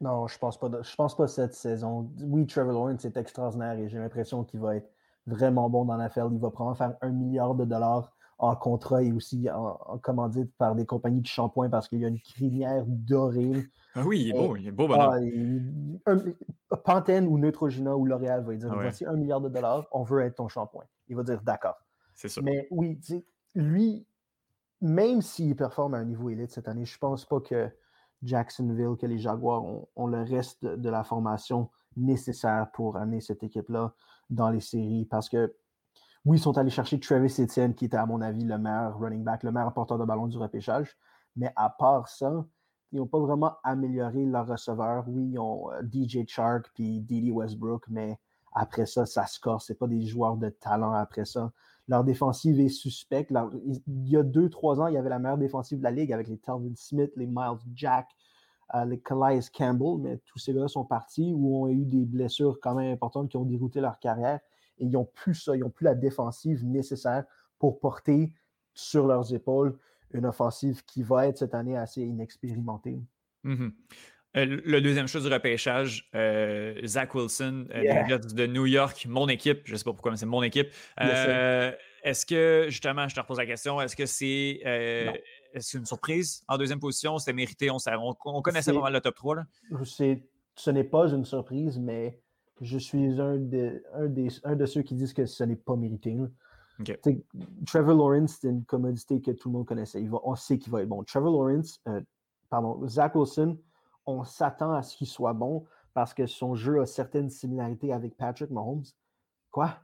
Non, je pense pas. je pense pas cette saison. Oui, Trevor Lawrence est extraordinaire et j'ai l'impression qu'il va être vraiment bon dans la l'affaire. Il va probablement faire un milliard de dollars en contrat et aussi en, commandite par des compagnies de shampoing parce qu'il y a une crinière dorée. Ah oui, il est beau, il est beau, bonhomme. Ah, Pantene ou Neutrogena ou L'Oréal va dire ah voici un milliard de dollars, on veut être ton shampoing. Il va dire d'accord. C'est ça. Mais oui, lui, même s'il performe à un niveau élite cette année, je pense pas que Jacksonville, que les Jaguars ont, le reste de, la formation nécessaire pour amener cette équipe-là dans les séries. Parce que, oui, ils sont allés chercher Travis Etienne, qui était, à mon avis, le meilleur running back, le meilleur porteur de ballon du repêchage. Mais à part ça, ils n'ont pas vraiment amélioré leur receveur. Oui, ils ont euh, DJ Chark puis Didi Westbrook, mais après ça, ça score. Ce pas des joueurs de talent après ça. Leur défensive est suspecte. il y a deux, trois ans, il y avait la meilleure défensive de la ligue avec les Telvin Smith, les Miles Jack, euh, les Calais Campbell, mais tous ces gars sont partis ou ont eu des blessures quand même importantes qui ont dérouté leur carrière et ils n'ont plus ça, ils n'ont plus la défensive nécessaire pour porter sur leurs épaules une offensive qui va être cette année assez inexpérimentée. Mm-hmm. Euh, le deuxième chose du repêchage, euh, Zach Wilson euh, de New York, mon équipe, je ne sais pas pourquoi, mais c'est mon équipe. est-ce que, justement, je te repose la question, est-ce que c'est est une surprise en deuxième position? C'était mérité, on, on, connaissait pas mal le top 3. Là. Ce n'est pas une surprise, mais je suis un de, un, de ceux qui disent que ce n'est pas mérité. Trevor Lawrence, c'est une commodité que tout le monde connaissait. Va, on sait qu'il va être bon. Trevor Lawrence, pardon, Zach Wilson, on s'attend à ce qu'il soit bon parce que son jeu a certaines similarités avec Patrick Mahomes. Quoi?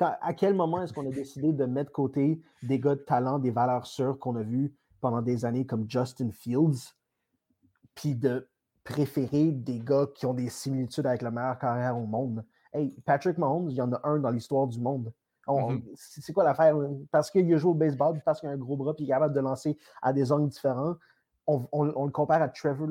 à quel moment est-ce qu'on a décidé de mettre côté des gars de talent, des valeurs sûres qu'on a vues pendant des années comme Justin Fields, puis de préférer des gars qui ont des similitudes avec la meilleure carrière au monde? Hey, Patrick Mahomes, il y en a un dans l'histoire du monde. Mm-hmm. C'est quoi l'affaire? Parce qu'il a joué au baseball, parce qu'il a un gros bras, puis il est capable de lancer à des angles différents. On, le compare à Trevor,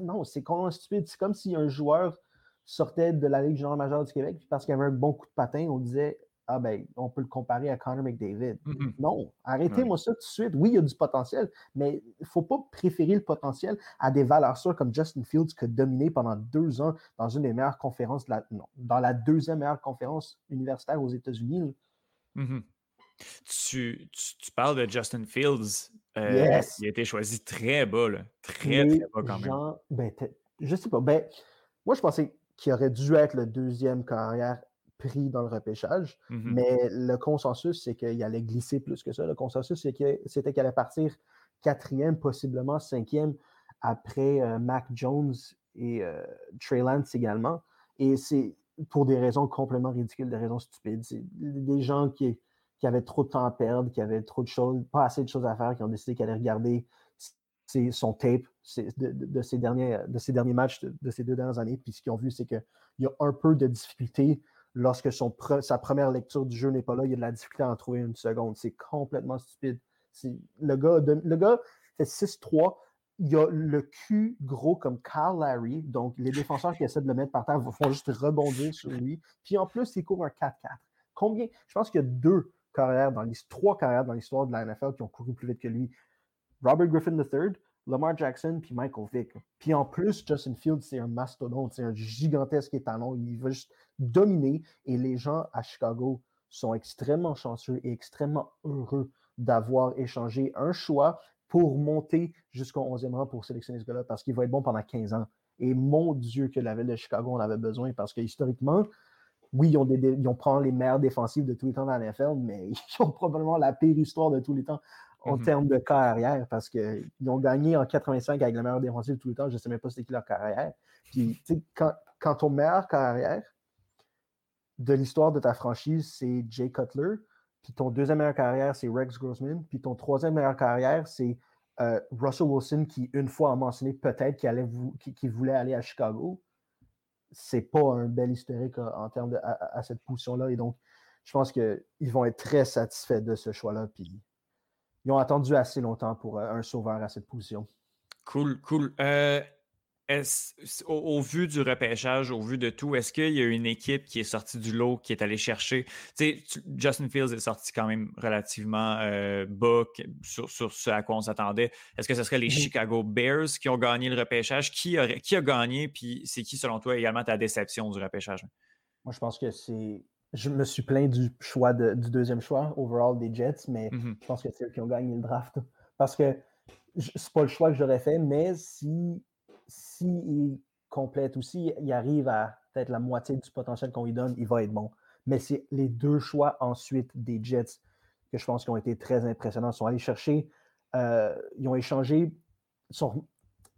Non, c'est complètement stupide. C'est comme si un joueur sortait de la Ligue générale majeure du Québec, parce qu'il avait un bon coup de patin, on disait ah ben, on peut le comparer à Connor McDavid. Mm-hmm. Non, arrêtez-moi ça tout de suite. Oui, il y a du potentiel, mais il ne faut pas préférer le potentiel à des valeurs sûres comme Justin Fields qui a dominé pendant deux ans dans une des meilleures conférences, de la, non, dans la deuxième meilleure conférence universitaire aux États-Unis. Mm-hmm. Tu, parles de Justin Fields. Euh, il a été choisi très bas, très, très bas quand même. Ben, je sais pas. Ben, moi, je pensais qu'il aurait dû être le deuxième carrière pris dans le repêchage, mm-hmm. mais le consensus, c'est qu'il allait glisser plus que ça. Le consensus, c'était qu'il allait partir quatrième, possiblement cinquième, après euh, Mac Jones et euh, Trey Lance également. Et c'est pour des raisons complètement ridicules, des raisons stupides. C'est des gens qui, qui avaient trop de temps à perdre, qui avaient trop de choses, pas assez de choses à faire, qui ont décidé qu'ils allaient regarder son tape de, derniers, de ces derniers matchs de, ces deux dernières années. Puis ce qu'ils ont vu, c'est qu'il y a un peu de difficulté lorsque son sa première lecture du jeu n'est pas là, il y a de la difficulté à en trouver une seconde. C'est complètement stupide. Le gars, le gars fait 6-3. Il a le cul gros comme Kyle Larry. Donc, les défenseurs qui essaient de le mettre par terre vont juste rebondir sur lui. Puis en plus, il court un 4-4. Combien? Je pense qu'il y a deux carrières dans trois carrières dans l'histoire de la NFL qui ont couru plus vite que lui. Robert Griffin III, Lamar Jackson, puis Michael Vick. Puis en plus, Justin Fields, c'est un mastodonte, c'est un gigantesque étalon. Il va juste dominer et les gens à Chicago sont extrêmement chanceux et extrêmement heureux d'avoir échangé un choix pour monter jusqu'au 11e rang pour sélectionner ce gars-là parce qu'il va être bon pendant 15 ans. Et mon Dieu, que la ville de Chicago en avait besoin parce que historiquement, oui, ils ont, des, ils ont les meilleurs défensifs de tous les temps dans la NFL, mais ils ont probablement la pire histoire de tous les temps en mhm. termes de carrière parce qu'ils ont gagné en 85 avec le meilleur défensif de tous les temps. Je ne sais même pas c'était qui leur carrière. Puis, quand, quand ton meilleur carrière de l'histoire de ta franchise, c'est Jay Cutler, puis ton deuxième meilleur carrière, c'est Rex Grossman, puis ton troisième meilleur carrière, c'est euh, Russell Wilson qui, une fois, a mentionné peut-être qu'il voulait aller à Chicago c'est pas un bel historique euh, en termes de, à, cette position-là. Et donc, je pense qu'ils vont être très satisfaits de ce choix-là. Puis, ils ont attendu assez longtemps pour euh, un sauveur à cette position. Cool, cool. Euh, au, vu du repêchage, au vu de tout, est-ce qu'il y a une équipe qui est sortie du lot, qui est allée chercher? Tu sais, Justin Fields est sorti quand même relativement euh, bas sur, ce à quoi on s'attendait. Est-ce que ce serait les mm-hmm. Chicago Bears qui ont gagné le repêchage? Qui, qui a gagné? Puis c'est qui, selon toi, également ta déception du repêchage? Moi, je pense que c'est. Je me suis plaint du choix du deuxième choix, overall des Jets, mais mm-hmm. je pense que c'est eux qui ont gagné le draft. Parce que c'est pas le choix que j'aurais fait, mais si s'il complète ou s'il arrive à peut-être la moitié du potentiel qu'on lui donne, il va être bon. Mais c'est les deux choix ensuite des Jets que je pense qui ont été très impressionnants. Ils sont allés chercher, euh, ils ont échangé,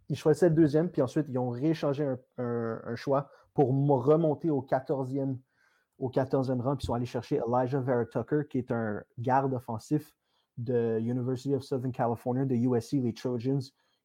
ils, choisissaient le deuxième, puis ensuite ils ont rééchangé un, choix pour remonter au 14e, au 14e rang, puis ils sont allés chercher Elijah Vera Tucker, qui est un garde offensif de University of Southern California, de USC, les Trojans,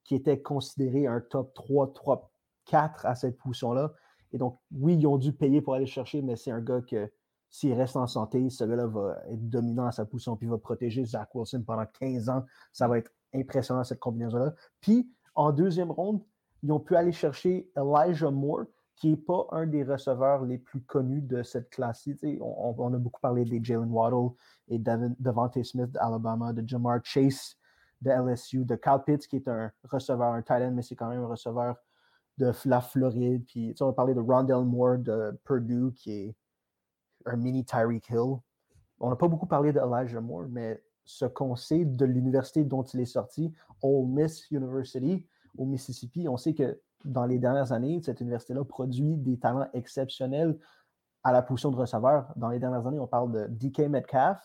qui était considéré un top 3, top 4 à cette position-là. Et donc, oui, ils ont dû payer pour aller chercher, mais c'est un gars que s'il reste en santé, ce gars-là va être dominant à sa position, puis va protéger Zach Wilson pendant 15 ans. Ça va être impressionnant, cette combinaison-là. Puis, en deuxième ronde, ils ont pu aller chercher Elijah Moore, qui n'est pas un des receveurs les plus connus de cette classe-ci. On, on, a beaucoup parlé des Jalen Waddle et Devante Smith d'Alabama, de Jamar Chase de LSU, de Cal Pitts, qui est un receveur, un tight end, mais c'est quand même un receveur de la Floride. Puis, on va parler de Rondell Moore de Purdue, qui est un mini Tyreek Hill. On n'a pas beaucoup parlé d'Elijah Moore, mais ce qu'on sait de l'université dont il est sorti, Ole Miss University, au Mississippi, on sait que dans les dernières années, cette université-là produit des talents exceptionnels à la position de receveur. Dans les dernières années, on parle de DK Metcalf,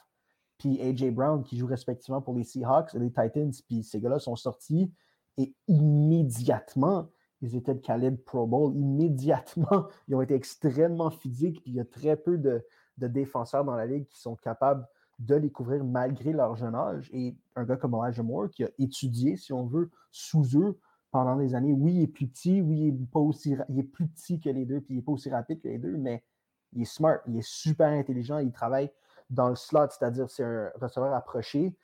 puis AJ Brown qui joue respectivement pour les Seahawks et les Titans. Puis ces gars-là sont sortis et immédiatement, ils étaient de calibre Pro Bowl. Immédiatement, ils ont été extrêmement physiques. Puis il y a très peu de, défenseurs dans la ligue qui sont capables de les couvrir malgré leur jeune âge. Et un gars comme Elijah Moore qui a étudié, si on veut, sous eux pendant des années. Oui, il est plus petit, oui, il est, pas aussi, il est plus petit que les deux, puis il n'est pas aussi rapide que les deux, mais il est smart, il est super intelligent, il travaille dans le slot, c'est-à-dire c'est un receveur approché.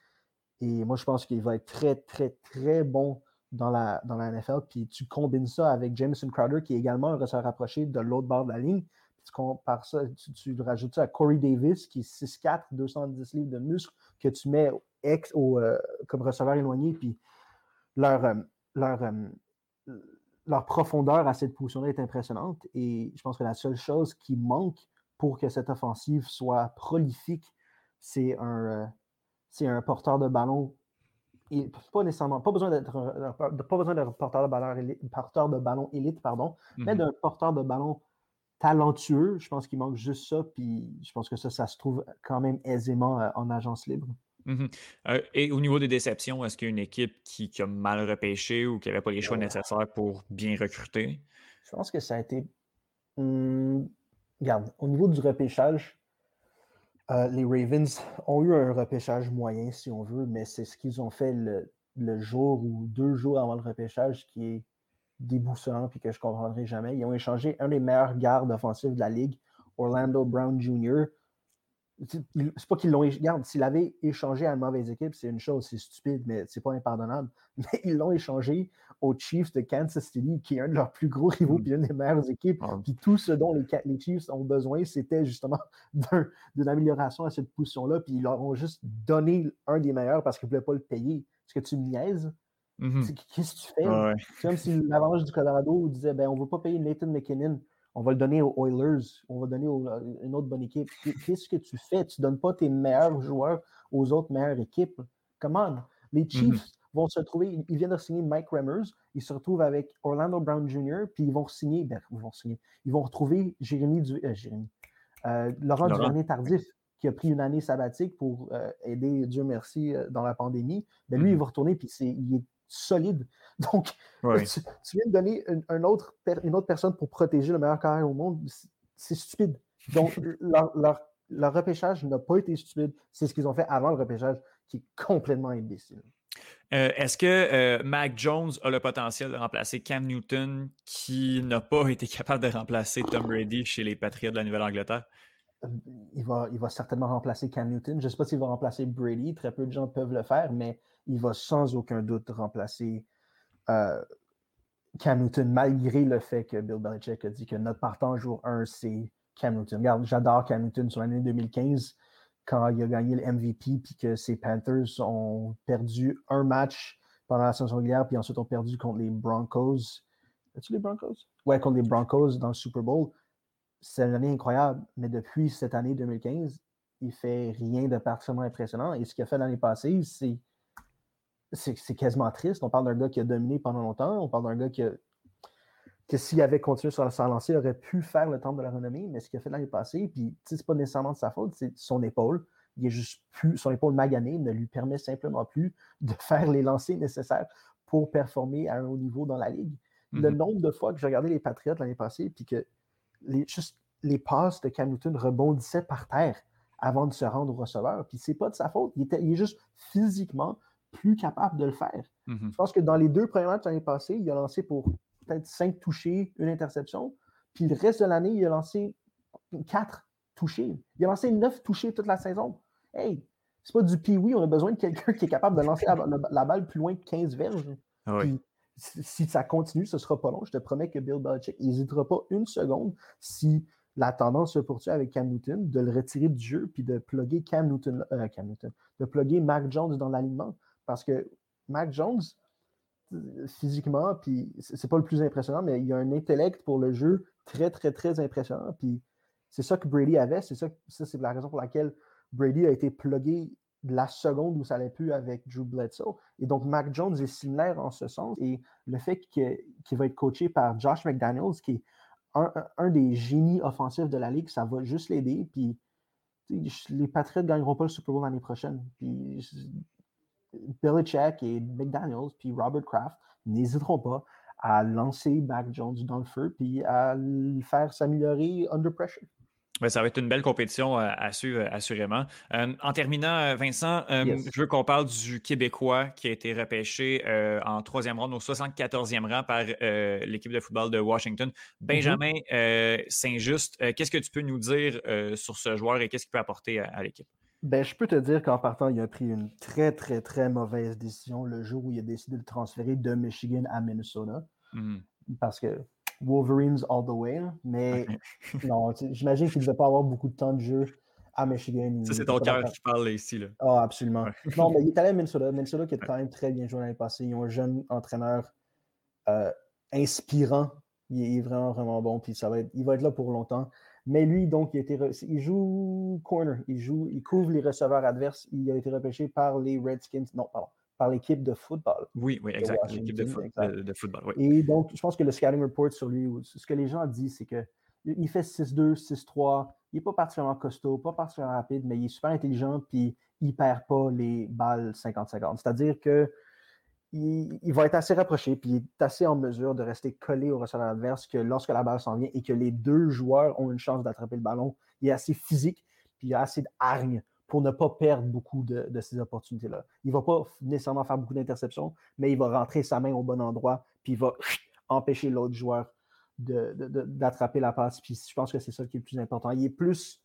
Et moi, je pense qu'il va être très, très, très bon dans la, dans la NFL, puis tu combines ça avec Jameson Crowder, qui est également un receveur rapproché de l'autre bord de la ligne, tu compares ça, tu, rajoutes ça à Corey Davis, qui est 6'4, 210 livres de muscle, que tu mets ex, euh, comme receveur éloigné, puis leur, euh, leur, leur profondeur à cette position-là est impressionnante. Et je pense que la seule chose qui manque pour que cette offensive soit prolifique, c'est un, c'est un porteur de ballon et pas nécessairement, pas besoin d'être pas besoin d'un porteur de ballon élite, porteur de ballon élite, pardon, mais mhm. d'un porteur de ballon talentueux. Je pense qu'il manque juste ça, puis je pense que ça, ça se trouve quand même aisément euh, en agence libre. Mhm. Euh, et au niveau des déceptions, est-ce qu'il y a une équipe qui, a mal repêché ou qui n'avait pas les choix nécessaires pour bien recruter? Je pense que ça a été. Hum, regarde, au niveau du repêchage, euh, les Ravens ont eu un repêchage moyen, si on veut, mais c'est ce qu'ils ont fait le, jour ou deux jours avant le repêchage qui est déboussolant et que je ne comprendrai jamais. Ils ont échangé un des meilleurs gardes offensifs de la ligue, Orlando Brown Jr., c'est pas qu'ils l'ont. Regarde, s'il avait échangé à une mauvaise équipe, c'est une chose, c'est stupide, mais c'est pas impardonnable. Mais ils l'ont échangé aux Chiefs de Kansas City, qui est un de leurs plus gros rivaux, et une des meilleures équipes. Ah. Puis tout ce dont les, les Chiefs ont besoin, c'était justement d'une amélioration à cette position-là. Puis ils leur ont juste donné un des meilleurs parce qu'ils ne voulaient pas le payer. Est-ce que tu me niaises? Mm-hmm. Qu'est-ce que tu fais? C'est comme si l'Avalanche du Colorado disait ben, on ne veut pas payer Nathan McKinnon on va le donner aux Oilers, on va donner à une autre bonne équipe. Qu'est-ce que tu fais? Tu ne donnes pas tes meilleurs joueurs aux autres meilleures équipes. Comment? Les mhm. Chiefs vont se retrouver, ils viennent de signer Mike Remmers, ils se retrouvent avec Orlando Brown Jr., puis ils vont signer, ben, ils vont signer, ils vont retrouver Jérémy, du, euh, Jérémy euh, Laurent, Laurent. Tardif, qui a pris une année sabbatique pour euh, aider, Dieu merci, dans la pandémie. Ben, lui, il mhm. va retourner, puis il est solide. Donc, tu, viens de donner une, autre, une autre personne pour protéger le meilleur carrière au monde. C'est stupide. Donc, leur, repêchage n'a pas été stupide. C'est ce qu'ils ont fait avant le repêchage qui est complètement imbécile. Euh, est-ce que euh, Mac Jones a le potentiel de remplacer Cam Newton qui n'a pas été capable de remplacer Tom Brady chez les Patriots de la Nouvelle-Angleterre? Euh, il va, il va certainement remplacer Cam Newton. Je ne sais pas s'il va remplacer Brady. Très peu de gens peuvent le faire, mais il va sans aucun doute remplacer euh, Cam Newton, malgré le fait que Bill Belichick a dit que notre partant jour 1, c'est Cam Newton. Regarde, j'adore Cam Newton sur l'année 2015, quand il a gagné le MVP, puis que ses Panthers ont perdu un match pendant la saison régulière, puis ensuite ont perdu contre les Broncos. As-tu les Broncos? Ouais, contre les Broncos dans le Super Bowl. C'est une année incroyable, mais depuis cette année 2015, il fait rien de particulièrement impressionnant. Et ce qu'il a fait l'année passée, c'est c'est quasiment triste. On parle d'un gars qui a dominé pendant longtemps. On parle d'un gars qui que s'il avait continué sur la lancée, il aurait pu faire le temps de la renommée, mais ce qu'il a fait l'année passée, puis c'est pas nécessairement de sa faute, c'est son épaule. Il est juste plus, son épaule maganée ne lui permet simplement plus de faire les lancers nécessaires pour performer à un haut niveau dans la ligue. Le mm-hmm. nombre de fois que j'ai regardé les Patriots l'année passée, puis que les, juste les passes de Cam Newton rebondissaient par terre avant de se rendre au receveur. Puis c'est pas de sa faute. Il, était, il est juste physiquement plus capable de le faire. Mhm. Je pense que dans les deux premiers matchs l'année passée, il a lancé pour peut-être cinq touchés, une interception. Puis le reste de l'année, il a lancé quatre touchés. Il a lancé neuf touchés toute la saison. Hey, c'est pas du pee on a besoin de quelqu'un qui est capable de lancer la, balle plus loin que 15 verges. Ah si ça continue, ce sera pas long. Je te promets que Bill Belichick n'hésitera pas une seconde si la tendance se poursuit avec Cam Newton, de le retirer du jeu puis de plugger Cam Newton, euh, Cam Newton, de plugger Mac Jones dans l'alignement. Parce que Mac Jones, physiquement, puis c'est pas le plus impressionnant, mais il a un intellect pour le jeu très, très, très impressionnant. Puis c'est ça que Brady avait. C'est ça, ça c'est la raison pour laquelle Brady a été plugué de la seconde où ça allait plus avec Drew Bledsoe. Et donc, Mac Jones est similaire en ce sens. Et le fait qu'il va être coaché par Josh McDaniels, qui est un, des génies offensifs de la ligue, ça va juste l'aider. Puis les Patriots ne gagneront pas le Super Bowl l'année prochaine. Puis Belichick et McDaniels, puis Robert Kraft n'hésiteront pas à lancer Mac Jones dans le feu, puis à le faire s'améliorer under pressure. ça va être une belle compétition euh, à suivre, euh, assurément. Euh, en terminant, Vincent, je veux qu'on parle du Québécois qui a été repêché en troisième rang, au 74e rang par l'équipe de football de Washington, Benjamin mm-hmm. Saint-Just. qu'est-ce que tu peux nous dire sur ce joueur et qu'est-ce qu'il peut apporter à l'équipe? Ben, je peux te dire qu'en partant, il a pris une très, très, très mauvaise décision le jour où il a décidé de transférer de Michigan à Minnesota. Mmh. Parce que Wolverines all the way. Mais non, j'imagine qu'il ne devait pas avoir beaucoup de temps de jeu à Michigan. Ça, c'est ton cœur qui parle ici. Là. Ah, absolument. Non, mais il est allé à Minnesota. Minnesota qui a quand même très bien joué l'année passée. Ils ont un jeune entraîneur euh, inspirant. Il est vraiment, vraiment bon. Puis ça va être, il va être là pour longtemps. Mais lui, donc, il, il joue corner. Il, joue, il couvre les receveurs adverses. Il a été repêché par les Redskins. Non, pardon par l'équipe de football. Oui, oui, exact. L'équipe de, football. Oui. Et donc, je pense que le scouting report sur lui, ce que les gens disent, c'est qu'il fait 6-2, 6-3. Il n'est pas particulièrement costaud, pas particulièrement rapide, mais il est super intelligent, puis il ne perd pas les balles 50-50. C'est-à-dire que il, va être assez rapproché, puis il est assez en mesure de rester collé au receveur adverse que lorsque la balle s'en vient et que les deux joueurs ont une chance d'attraper le ballon, il est assez physique, puis il a assez d'hargne pour ne pas perdre beaucoup de, ces opportunités-là. Il ne va pas nécessairement faire beaucoup d'interceptions, mais il va rentrer sa main au bon endroit, puis il va empêcher l'autre joueur d'attraper la passe. Puis je pense que c'est ça qui est le plus important. Il est plus,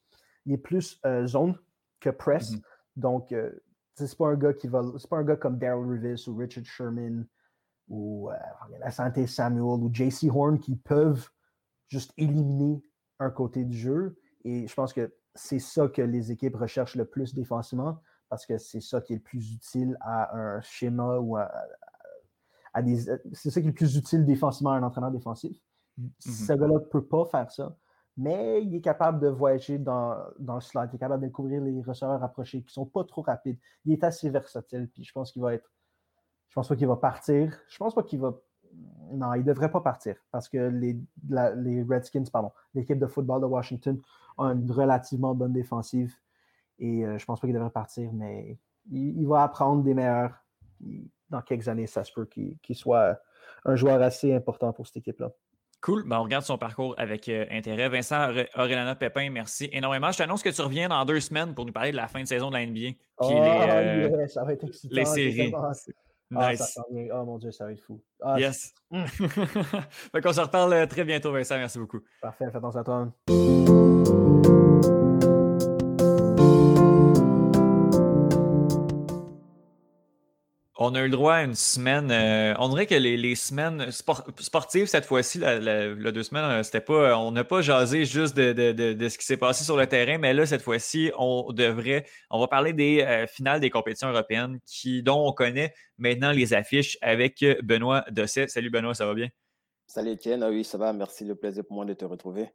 il est plus euh, zone que press. Mm-hmm. Donc, euh, c'est pas un gars qui va. C'est pas un gars comme Daryl Revis ou Richard Sherman ou euh, Santé Samuel ou JC Horn qui peuvent juste éliminer un côté du jeu. Et je pense que c'est ça que les équipes recherchent le plus défensivement parce que c'est ça qui est le plus utile à un schéma ou à, des. C'est ça qui est le plus utile défensivement à un entraîneur défensif. Mm-hmm. Ce gars-là ne peut pas faire ça, mais il est capable de voyager dans, le slot, il est capable de découvrir les receveurs rapprochés qui ne sont pas trop rapides. Il est assez versatile, puis je pense qu'il va être. Je pense pas qu'il va partir. Je pense pas qu'il va. Non, il ne devrait pas partir parce que les, les Redskins, pardon, l'équipe de football de Washington a une relativement bonne défensive. Et euh, je pense pas qu'il devrait partir, mais il, va apprendre des meilleurs. Dans quelques années, ça se peut qu'il soit un joueur assez important pour cette équipe-là. Cool. Ben, on regarde son parcours avec euh, intérêt. Vincent Aurélana Pépin, merci énormément. Je t'annonce que tu reviens dans deux semaines pour nous parler de la fin de saison de la NBA. Oh, euh, ça va être excitant. Les séries. Ah, nice. oh mon Dieu, ça va être fou. Ah, yes. fait qu'on se reparle très bientôt, Vincent. Merci beaucoup. Parfait. Fais attention à toi. On a eu le droit à une semaine. Euh, on dirait que les, semaines sportives, cette fois-ci, le deux semaines, euh, c'était pas. On n'a pas jasé juste de, ce qui s'est passé sur le terrain, mais là, cette fois-ci, on devrait. On va parler des euh, finales des compétitions européennes qui, dont on connaît maintenant les affiches avec Benoît Dosset. Salut Benoît, ça va bien? Salut Étienne, ah oui, ça va. Merci, le plaisir pour moi de te retrouver.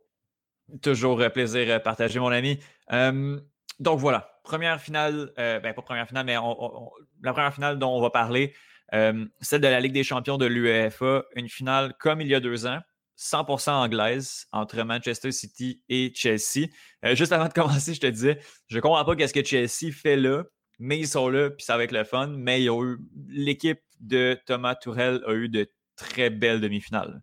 Toujours plaisir partager, mon ami. donc voilà, première finale, euh, ben pas première finale, mais la première finale dont on va parler, euh, celle de la Ligue des champions de l'UEFA, une finale comme il y a deux ans, 100% anglaise entre Manchester City et Chelsea. Euh, juste avant de commencer, je te disais, je ne comprends pas qu'est-ce que Chelsea fait là, mais ils sont là, puis ça va être le fun. Mais l'équipe de Thomas Tourel a eu de très belles demi-finales.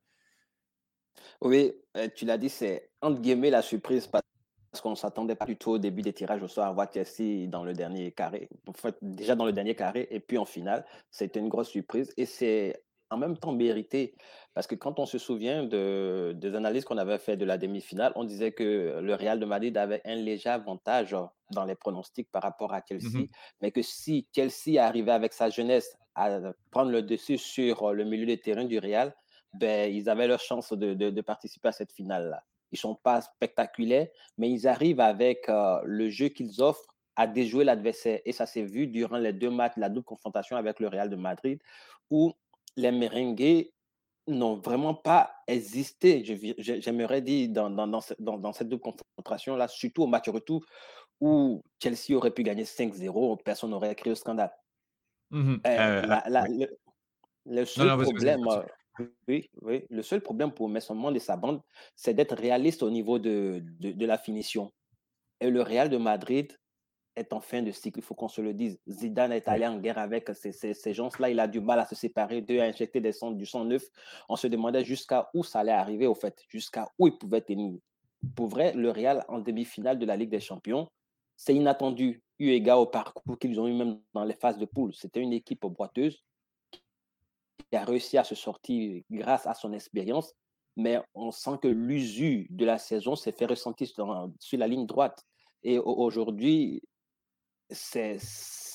Oui, tu l'as dit, c'est entre guillemets la surprise parce qu'on ne s'attendait pas du tout au début des tirages au soir à voir Chelsea dans le dernier carré. En fait, déjà dans le dernier carré, et puis en finale, c'était une grosse surprise. Et c'est en même temps mérité, parce que quand on se souvient de, des analyses qu'on avait fait de la demi-finale, on disait que le Real de Madrid avait un léger avantage dans les pronostics par rapport à Chelsea, mmh mais que si Chelsea arrivait avec sa jeunesse à prendre le dessus sur le milieu de terrain du Real, ben, ils avaient leur chance de, de participer à cette finale-là. Ils ne sont pas spectaculaires, mais ils arrivent avec euh, le jeu qu'ils offrent à déjouer l'adversaire. Et ça s'est vu durant les deux matchs, la double confrontation avec le Real de Madrid, où les merengues n'ont vraiment pas existé, j'aimerais dire, dans, dans, cette double confrontation-là, surtout au match retour, où Chelsea aurait pu gagner 5-0, personne n'aurait créé au scandale. Mmh euh, euh, le, seul problème, oui, oui. Le seul problème pour Mason Mount et sa bande, c'est d'être réaliste au niveau de, de, la finition. Et le Real de Madrid est en fin de cycle, il faut qu'on se le dise. Zidane est allé en guerre avec ces, ces, gens-là, il a du mal à se séparer d'eux, à injecter des du sang neuf. On se demandait jusqu'à où ça allait arriver, au fait, jusqu'à où il pouvait tenir. Pour vrai, le Real en demi-finale de la Ligue des Champions, c'est inattendu, eu égard au parcours qu'ils ont eu même dans les phases de poule. C'était une équipe boiteuse qui a réussi à se sortir grâce à son expérience, mais on sent que l'usure de la saison s'est fait ressentir sur, la ligne droite. Et aujourd'hui, c'est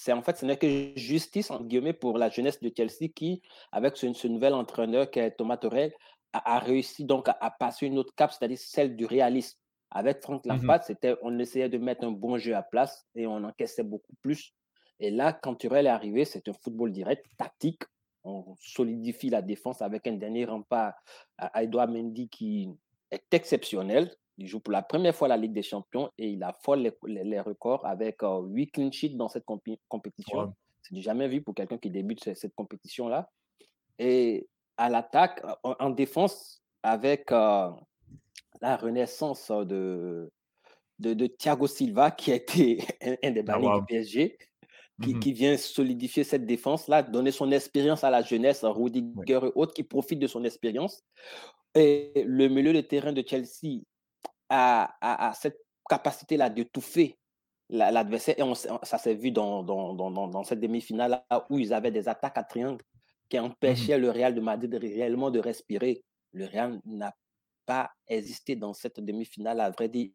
en fait, ce n'est que justice, entre guillemets, pour la jeunesse de Chelsea qui, avec ce, nouvel entraîneur qui est Thomas Torel, a, réussi donc à, passer une autre cap, c'est-à-dire celle du réalisme. Avec Franck mmh Lampard, c'était, on essayait de mettre un bon jeu à place et on encaissait beaucoup plus. Et là, quand Turel est arrivé, c'est un football direct, tactique. On solidifie la défense avec un dernier rempart à Edouard Mendy qui est exceptionnel. Il joue pour la première fois la Ligue des Champions et il affole les, les, records avec euh, huit 8 clean sheets dans cette compétition. C'est du jamais vu pour quelqu'un qui débute cette, compétition-là. Et à l'attaque, en, défense, avec euh, la renaissance de, de, Thiago Silva, qui a été un, des ah, du PSG, mmh qui, vient solidifier cette défense-là, donner son expérience à la jeunesse, Rudiger et autres, qui profitent de son expérience. Et le milieu de terrain de Chelsea à, cette capacité-là d'étouffer l'adversaire. Et ça s'est vu dans, dans, dans, dans cette demi-finale où ils avaient des attaques à triangle qui mmh empêchaient le Real de Madrid réellement de respirer. Le Real n'a pas existé dans cette demi-finale, à vrai dire,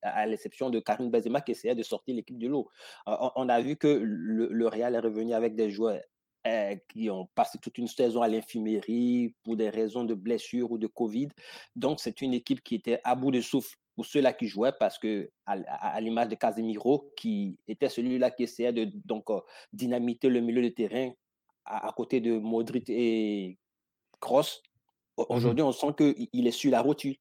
à l'exception de Karim Benzema qui essayait de sortir l'équipe de l'eau. On a vu que le, Real est revenu avec des joueurs euh, qui ont passé toute une saison à l'infirmerie pour des raisons de blessure ou de Covid. Donc, c'est une équipe qui était à bout de souffle pour ceux-là qui jouaient parce que, à, l'image de Casemiro, qui était celui-là qui essayait de donc, euh, dynamiter le milieu de terrain à, côté de Modric et mmh aujourd'hui, on sent qu'il est sur la rotule.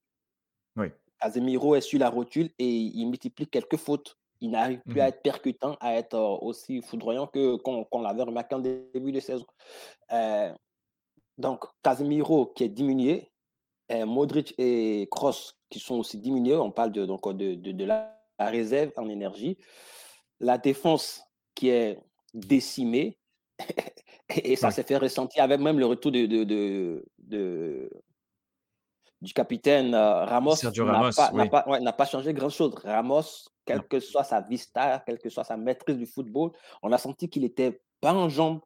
Oui. Casemiro est sur la rotule et il multiplie quelques fautes il n'arrive plus à mmh être percutant, à être aussi foudroyant que qu'on l'avait remarqué en début de saison. donc, Casemiro qui est diminué, Modric et Kroos qui sont aussi diminués. On parle de, donc, de, de, la, réserve en énergie. La défense qui est décimée. Et ça s'est fait ressentir avec même le retour de, de, du capitaine Ramos. n'a pas, pas, changé grand-chose. Ramos quelle que soit sa vista, quelle que soit sa maîtrise du football, on a senti qu'il était pas en jambes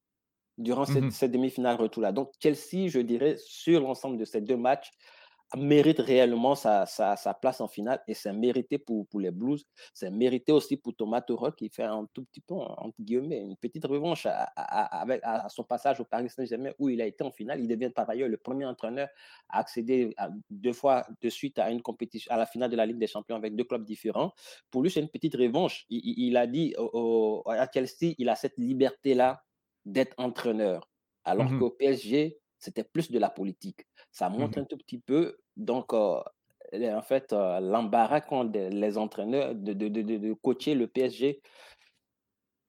durant mmh cette, demi-finale retour-là. Donc, Chelsea, je dirais, sur l'ensemble de ces deux matchs, mérite réellement sa, place en finale et c'est mérité pour, pour les Blues. C'est mérité aussi pour Thomas Tuchel qui fait un tout petit peu, entre guillemets, une petite revanche à, avec, à son passage au Paris Saint-Germain où il a été en finale. Il devient par ailleurs le premier entraîneur à accéder deux fois de suite à une compétition, à la finale de la Ligue des Champions avec deux clubs différents. Pour lui, c'est une petite revanche. Il, a dit à Chelsea, il a cette liberté-là d'être entraîneur. Alors mmh qu'au PSG, c'était plus de la politique. Ça mmh montre un tout petit peu, donc, en fait, l'embarras qu'ont les entraîneurs de, de, de, de, coacher le PSG.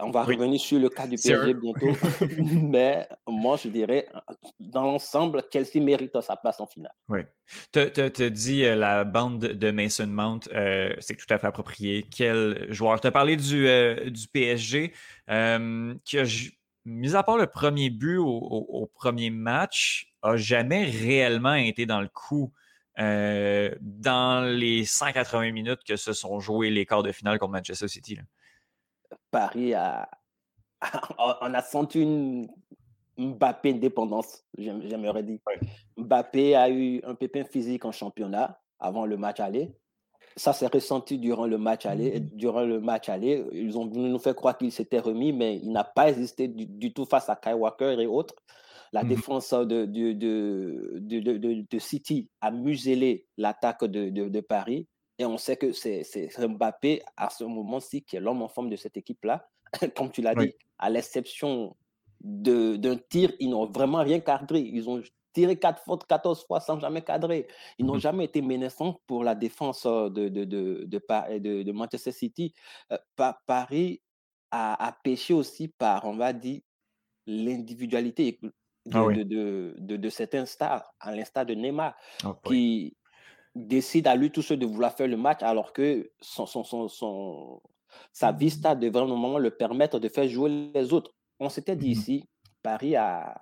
On va revenir sur le cas du PSG bientôt. Mais moi, je dirais, dans l'ensemble, Chelsea mérite sa place en finale. Oui. Tu dit la bande de Mason Mount, c'est tout à fait approprié. Quel joueur. Tu as parlé du, du PSG qui a mis à part le premier but au, premier match, a jamais réellement été dans le coup euh, dans les 180 minutes que se sont joués les quarts de finale contre Manchester City. Paris a, on a senti une Mbappé dépendance, j'aimerais dire. Mbappé a eu un pépin physique en championnat avant le match aller ça s'est ressenti durant le match aller. Mmh durant le match aller, ils ont voulu nous faire croire qu'il s'était remis, mais il n'a pas existé du, tout face à Kai Walker et autres. La mmh défense de, de, de, de, City a muselé l'attaque de, Paris. Et on sait que c'est Mbappé, à ce moment-ci, qui est l'homme en forme de cette équipe-là. Comme tu l'as dit, à l'exception d'un tir, ils n'ont vraiment rien cadré. Ils ont tiré 4 fautes 14 fois sans jamais cadrer. Ils n'ont mmh jamais été menaçants pour la défense de, de, de, de, de Manchester City. Paris a, a, pêché aussi par, on va dire, l'individualité ah de, de, de, de, certains stars, à l'instar de Neymar, ah, qui décide à lui tout seul de vouloir faire le match alors que son, son, son, son sa mmh vista devrait normalement le permettre de faire jouer les autres. On s'était dit mmh ici, Paris a,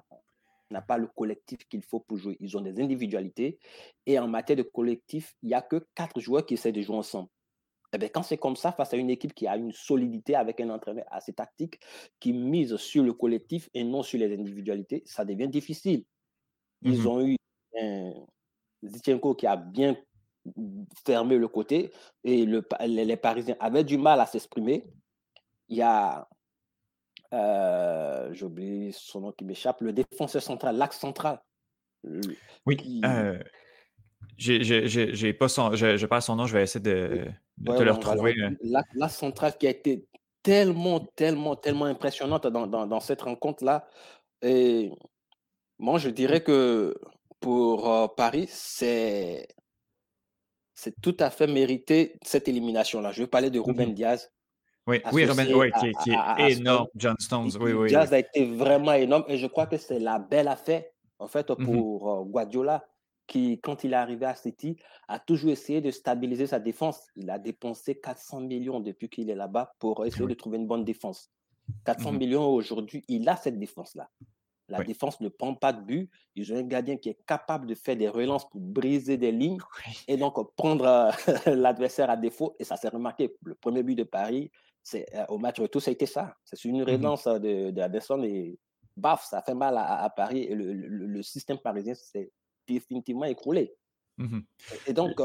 n'a pas le collectif qu'il faut pour jouer. Ils ont des individualités. Et en matière de collectif, il n'y a que quatre joueurs qui essaient de jouer ensemble. Et eh bien, quand c'est comme ça, face à une équipe qui a une solidité avec un entraîneur assez tactique, qui mise sur le collectif et non sur les individualités, ça devient difficile. Ils mmh ont eu un Zichenko qui a bien fermé le côté et le, les Parisiens avaient du mal à s'exprimer. il y a, euh, j'oublie son nom qui m'échappe, le défenseur central, l'axe central. Oui. Euh, j'ai pas son, je, je son nom, je vais essayer de, te le retrouver. L'axe central qui a été tellement, tellement, tellement impressionnante dans, dans, cette rencontre-là. Et moi, je dirais que pour euh, Paris, c'est c'est tout à fait mérité cette élimination-là. Je veux parler de Ruben Diaz. Oui, oui, oui, qui, est énorme, John Stones. Oui, oui, Diaz a été vraiment énorme et je crois que c'est la belle affaire, en fait, mmh pour euh, Guardiola, qui, quand il est arrivé à City, a toujours essayé de stabiliser sa défense. Il a dépensé 400 millions depuis qu'il est là-bas pour essayer de trouver une bonne défense. 400 mmh millions aujourd'hui, il a cette défense-là. La défense ne prend pas de but. Ils ont un gardien qui est capable de faire des relances pour briser des lignes et donc prendre euh, l'adversaire à défaut. Et ça s'est remarqué. Le premier but de Paris, au match retour, ça a été ça. C'est une mmh relance euh, de, de et baf, ça fait mal à, Paris. Et le, système parisien s'est définitivement écroulé. Mmh et donc,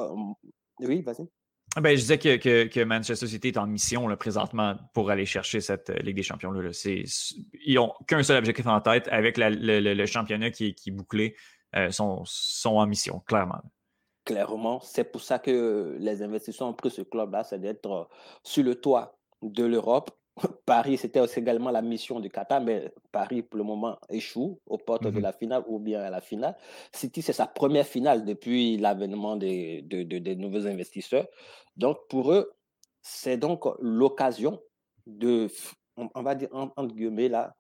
oui, vas-y. Ah ben, je disais que, que, Manchester City est en mission là, présentement pour aller chercher cette euh, Ligue des Champions. Là, ils n'ont qu'un seul objectif en tête avec le, championnat qui, qui est bouclé. Euh, sont, sont, en mission, clairement. Clairement, c'est pour ça que les investisseurs ont pris ce club-là, c'est d'être euh, sur le toit de l'Europe Paris, c'était également la mission du Qatar, mais Paris, pour le moment, échoue aux portes de mmh la finale ou bien à la finale. City, c'est sa première finale depuis l'avènement des, des nouveaux investisseurs. Donc, pour eux, c'est donc l'occasion de, on, va dire, entre guillemets, là,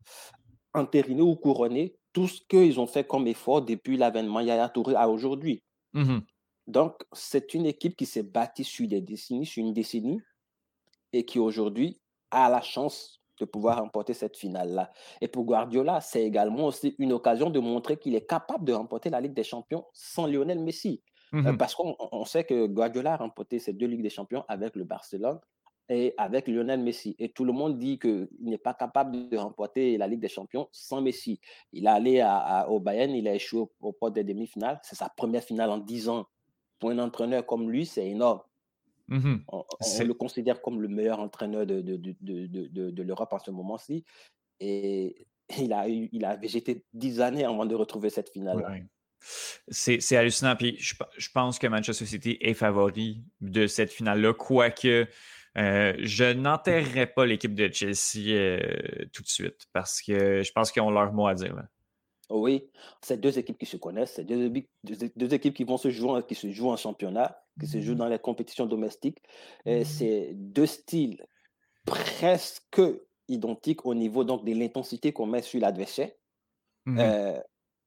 entériner ou couronner tout ce qu'ils ont fait comme effort depuis l'avènement Yaya Touré à aujourd'hui. Mmh donc, c'est une équipe qui s'est bâtie sur des décennies, sur une décennie, et qui aujourd'hui a la chance de pouvoir remporter cette finale-là. Et pour Guardiola, c'est également aussi une occasion de montrer qu'il est capable de remporter la Ligue des Champions sans Lionel Messi. Euh, mmh parce qu'on sait que Guardiola a remporté ces deux Ligues des Champions avec le Barcelone et avec Lionel Messi. Et tout le monde dit qu'il n'est pas capable de remporter la Ligue des Champions sans Messi. Il est allé à, au Bayern, il a échoué au, au des demi-finales. C'est sa première finale en 10 ans. Pour un entraîneur comme lui, c'est énorme. Mmh on, le considère comme le meilleur entraîneur de, de, de, de l'Europe en ce moment-ci. Et il a, eu, il a végété dix années avant de retrouver cette finale. C'est hallucinant. Puis je, je, pense que Manchester City est favori de cette finale-là, quoique euh, je n'enterrerai pas l'équipe de Chelsea euh, tout de suite parce que je pense qu'ils ont leur mot à dire. Là. Oui, c'est deux équipes qui se connaissent, c'est deux, deux, équipes qui vont se jouer, qui se jouent en championnat, qui se jouent mmh. dans les compétitions domestiques. Et mmh. c'est deux styles presque identiques au niveau donc de l'intensité qu'on met sur l'adversaire. Mmh euh,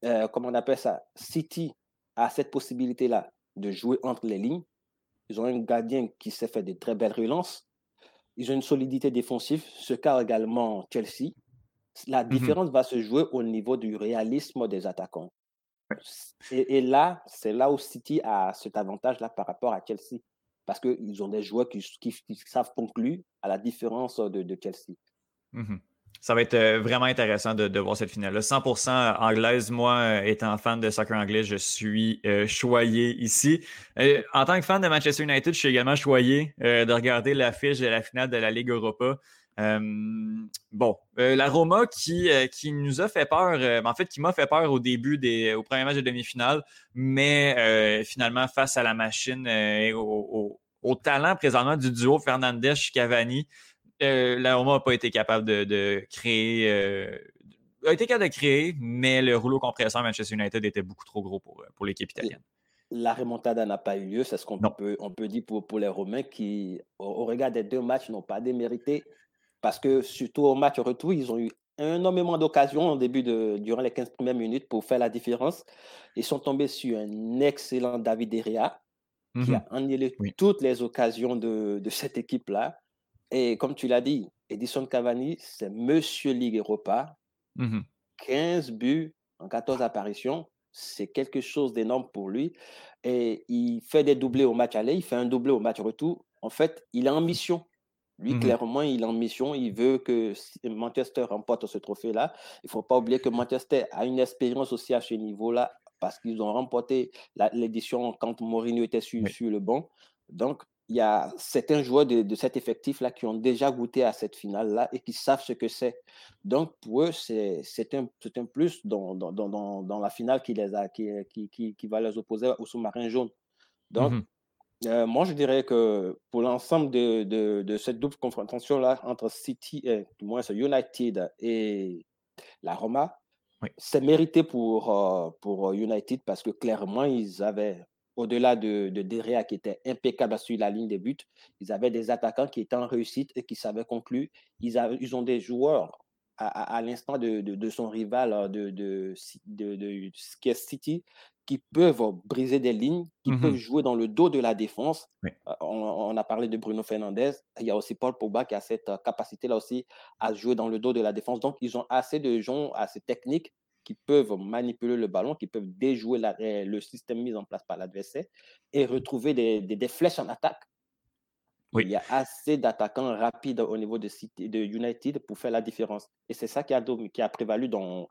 euh, comment on appelle ça? City a cette possibilité-là de jouer entre les lignes. Ils ont un gardien qui sait faire de très belles relances. Ils ont une solidité défensive, ce qu'a également Chelsea. La mmh différence va se jouer au niveau du réalisme des attaquants. Et, là, c'est là où City a cet avantage-là par rapport à Chelsea. Parce qu'ils ont des joueurs qui, savent conclure à la différence de, Chelsea. Mmh Ça va être euh, vraiment intéressant de, voir cette finale-là. 100% anglaise, moi, euh, étant fan de soccer anglais, je suis euh, choyé ici. en tant que fan de Manchester United, je suis également choyé de regarder l'affiche de la finale de la Ligue Europa bon, euh, la Roma qui, euh, qui nous a fait peur, euh, en fait, qui m'a fait peur au début des, au premier match de demi-finale, mais finalement, face à la machine et au, talent présentement du duo Fernandez-Cavani, la Roma n'a pas été capable de, créer. a été capable de créer, mais le rouleau compresseur Manchester United était beaucoup trop gros pour, pour l'équipe italienne. La remontada n'a pas eu lieu, c'est ce qu'on peut, on peut dire pour, pour les Romains qui, au regard des deux matchs, n'ont pas démérité parce que surtout au match retour, ils ont eu énormément d'occasions au début de, durant les 15 premières minutes pour faire la différence. Ils sont tombés sur un excellent David Derrea qui mmh a annulé toutes les occasions de, de cette équipe-là. Et comme tu l'as dit, Edison Cavani, c'est Monsieur Ligue Europa. 15 mmh buts en 14 apparitions, c'est quelque chose d'énorme pour lui. Et il fait des doublés au match aller, il fait un doublé au match retour. En fait, il est en mission. Lui, mmh clairement, il est en mission. Il veut que Manchester remporte ce trophée-là. Il ne faut pas oublier que Manchester a une expérience aussi à ce niveau-là parce qu'ils ont remporté l'édition quand Mourinho était sur, sur, le banc. Donc, il y a certains joueurs de, cet effectif-là qui ont déjà goûté à cette finale-là et qui savent ce que c'est. Donc, pour eux, c'est un, un plus dans, dans, dans, dans, la finale qui, les a, qui, qui, qui, va les opposer au sous-marin jaune. Donc, mmh euh, moi, je dirais que pour l'ensemble de, de, de, cette double confrontation-là entre City, et, du moins United et la Roma, c'est mérité pour, euh, pour United parce que clairement, ils avaient au-delà de, de Derea qui était impeccable sur la ligne des buts, ils avaient des attaquants qui étaient en réussite et qui savaient conclure. Ils, avaient, ils ont des joueurs à, l'instant de, de, son rival euh, de, de, de, City qui peuvent briser des lignes, qui mmh peuvent jouer dans le dos de la défense. Euh, on, a parlé de Bruno Fernandez. Il y a aussi Paul Pogba qui a cette euh, capacité-là aussi à jouer dans le dos de la défense. Donc, ils ont assez de gens assez techniques qui peuvent manipuler le ballon, qui peuvent déjouer le système mis en place par l'adversaire et retrouver des, flèches en attaque. Il y a assez d'attaquants rapides au niveau de, de, United pour faire la différence. Et c'est ça qui a, qui a prévalu dans,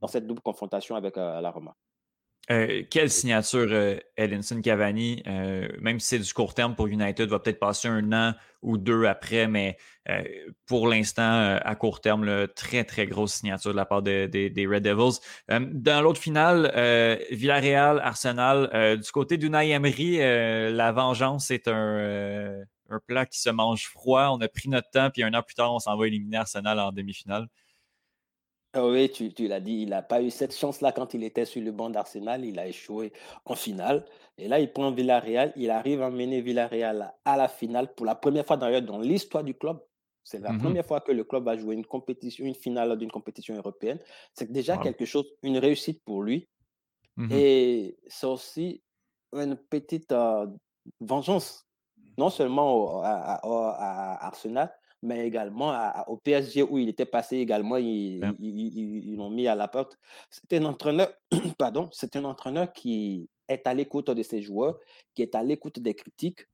dans cette double confrontation avec euh, la Roma. Euh, quelle signature euh, Edinson Cavani, euh, même si c'est du court terme pour United, va peut-être passer un an ou deux après, mais pour l'instant, à court terme, très, très grosse signature de la part des Red Devils. dans l'autre finale, Villarreal, Arsenal, du côté d'Unai Emery, la vengeance est un, un plat qui se mange froid. On a pris notre temps, puis un an plus tard, on s'en va éliminer Arsenal en demi-finale. Ah oui, tu, l'as dit, il n'a pas eu cette chance-là quand il était sur le banc d'Arsenal. Il a échoué en finale. Et là, il prend Villarreal. Il arrive à mener Villarreal à la finale pour la première fois d'ailleurs dans l'histoire du club. C'est la mmh première fois que le club va jouer une compétition, une finale d'une compétition européenne. C'est déjà quelque chose, une réussite pour lui. Mmh Et c'est aussi une petite euh, vengeance, non seulement à Arsenal, mais également au PSG où il était passé également, ils, l'ont mis à la porte. C'est un entraîneur, pardon, c'est un entraîneur qui est à l'écoute de ses joueurs, qui est à l'écoute des critiques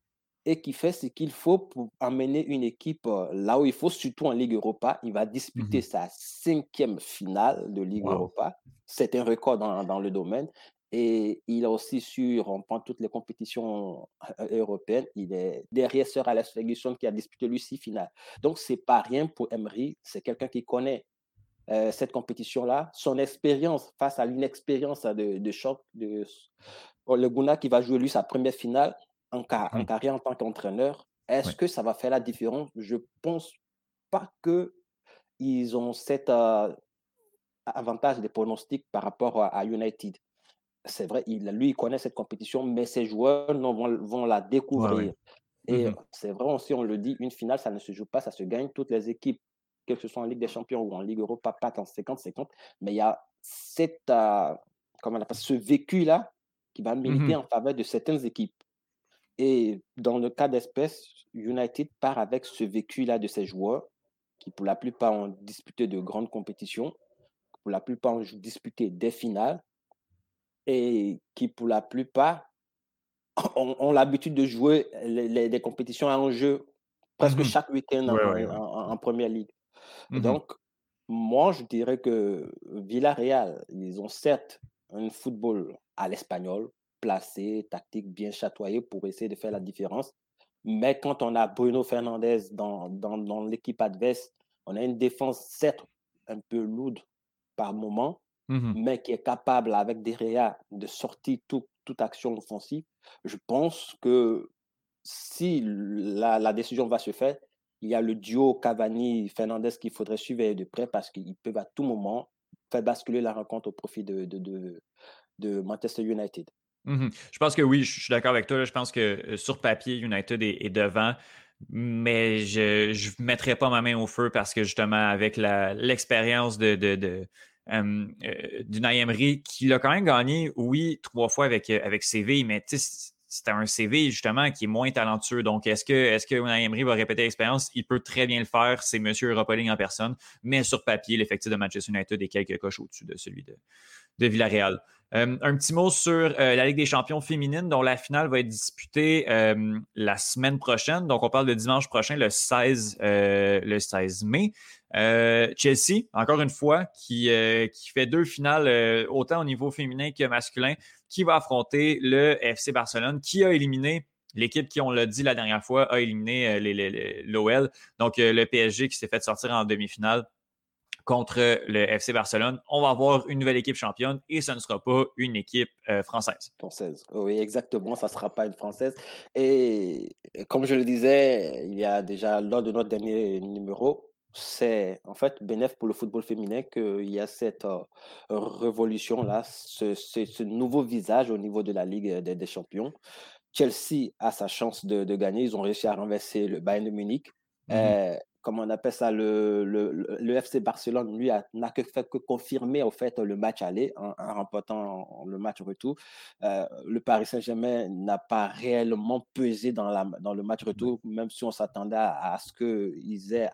et qui fait ce qu'il faut pour amener une équipe euh, là où il faut, surtout en Ligue Europa. Il va disputer mmh sa cinquième finale de Ligue Europa. C'est un record dans, dans, le domaine. Et il a aussi su remporter toutes les compétitions euh, européennes. Il est derrière Sir Alex Ferguson qui a disputé lui six finales. Donc, c'est pas rien pour Emery. C'est quelqu'un qui connaît euh, cette compétition-là. Son expérience face à l'inexpérience de, de choc de le Guna qui va jouer lui sa première finale en, en carrière en tant qu'entraîneur. Est-ce que ça va faire la différence? Je pense pas que ils ont cet euh, avantage des pronostics par rapport à United c'est vrai, il, lui, il connaît cette compétition, mais ses joueurs non, vont, vont, la découvrir. Et mmh c'est vrai aussi, on le dit, une finale, ça ne se joue pas, ça se gagne. Toutes les équipes, que ce soit en Ligue des Champions ou en Ligue Europa, pas en 50-50, mais il y a cette, euh, comment on appelle, ce vécu-là qui va mmh militer en faveur de certaines équipes. Et dans le cas d'espèce, United part avec ce vécu-là de ses joueurs, qui pour la plupart ont disputé de grandes compétitions, pour la plupart ont disputé des finales, et qui, pour la plupart, ont, l'habitude de jouer les, des compétitions en jeu presque mmh chaque week-end en, première ligue. Mmh Donc, moi, je dirais que Villarreal, ils ont certes un football à l'espagnol, placé, tactique, bien chatoyé pour essayer de faire la différence. Mais quand on a Bruno Fernandez dans, dans, dans l'équipe adverse, on a une défense certes un peu lourde par moment, Mmh mais qui est capable, avec des réas, de sortir toute action offensive, je pense que si la, décision va se faire, il y a le duo Cavani-Fernandez qu'il faudrait suivre de près parce qu'ils peuvent à tout moment faire basculer la rencontre au profit de, de, Manchester United. Mmh je pense que oui, je suis d'accord avec toi. Je pense que sur papier, United est, devant mais je ne mettrai pas ma main au feu parce que justement, avec l'expérience de, euh, d'une Emery qui l'a quand même gagné, oui, trois fois avec, euh, avec CV, mais c'était un CV justement qui est moins talentueux. Donc, est-ce que, est-ce que va répéter l'expérience? Il peut très bien le faire. C'est Monsieur Europa en personne. Mais sur papier, l'effectif de Manchester United est quelques coches au-dessus de celui de, de Villarreal. Un petit mot sur euh, la Ligue des champions féminines, dont la finale va être disputée la semaine prochaine. Donc, on parle de dimanche prochain, le 16, le 16 mai. Chelsea, encore une fois, qui, qui fait deux finales, autant au niveau féminin que masculin, qui va affronter le FC Barcelone, qui a éliminé l'équipe qui, on l'a dit la dernière fois, a éliminé l'OL. Donc, le PSG qui s'est fait sortir en demi-finale contre le FC Barcelone. On va avoir une nouvelle équipe championne et ce ne sera pas une équipe euh, française. Française, oui, exactement, ça ne sera pas une française. Et comme je le disais, il y a déjà lors de notre dernier numéro, c'est en fait bénéfique pour le football féminin qu'il y a cette euh, révolution-là, ce, nouveau visage au niveau de la Ligue des, Champions. Chelsea a sa chance de, gagner. Ils ont réussi à renverser le Bayern de Munich. Mmh euh, comment on appelle ça, le, le, FC Barcelone, lui, n'a que fait que confirmer au fait le match aller en, remportant le match retour. Euh, le Paris Saint-Germain n'a pas réellement pesé dans, la, dans le match retour, même si on s'attendait à, ce qu'ils aient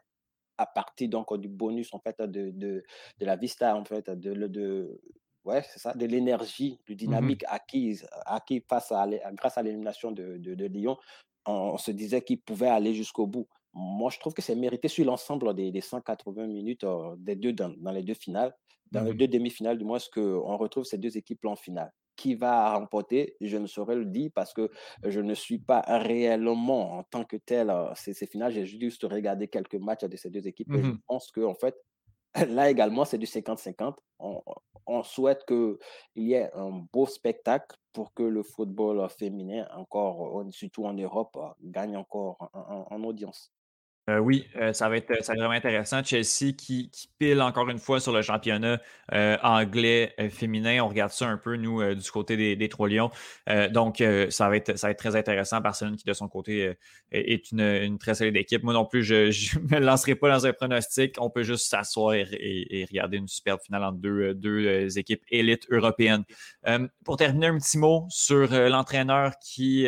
à partir donc du bonus en fait de, de, de la vista en fait de, de ouais c'est ça de l'énergie du mmh dynamique acquise acquis face à, grâce à l'élimination de, de, Lyon on se disait qu'il pouvait aller jusqu'au bout. Moi, je trouve que c'est mérité sur l'ensemble des, 180 minutes euh, des deux dans, les deux finales, dans les mmh deux demi-finales, du moins, ce qu'on retrouve ces deux équipes-là en finale. Qui va remporter, je ne saurais le dire parce que je ne suis pas réellement en tant que tel euh, ces, ces finales. J'ai juste regardé quelques matchs de ces deux équipes et je mmh pense qu'en en fait, là également, c'est du 50-50. On, on, souhaite qu'il y ait un beau spectacle pour que le football féminin, encore, surtout en Europe, gagne encore en audience. Euh, oui, euh, ça, va être, vraiment intéressant. Chelsea qui, pile encore une fois sur le championnat euh, anglais féminin. On regarde ça un peu, nous, du côté des, Trois Lions. donc, ça, va être, très intéressant. Barcelone qui, de son côté, est une, très solide équipe. Moi non plus, je ne me lancerai pas dans un pronostic. On peut juste s'asseoir et, regarder une superbe finale entre deux, deux équipes élites européennes. pour terminer, un petit mot sur l'entraîneur qui,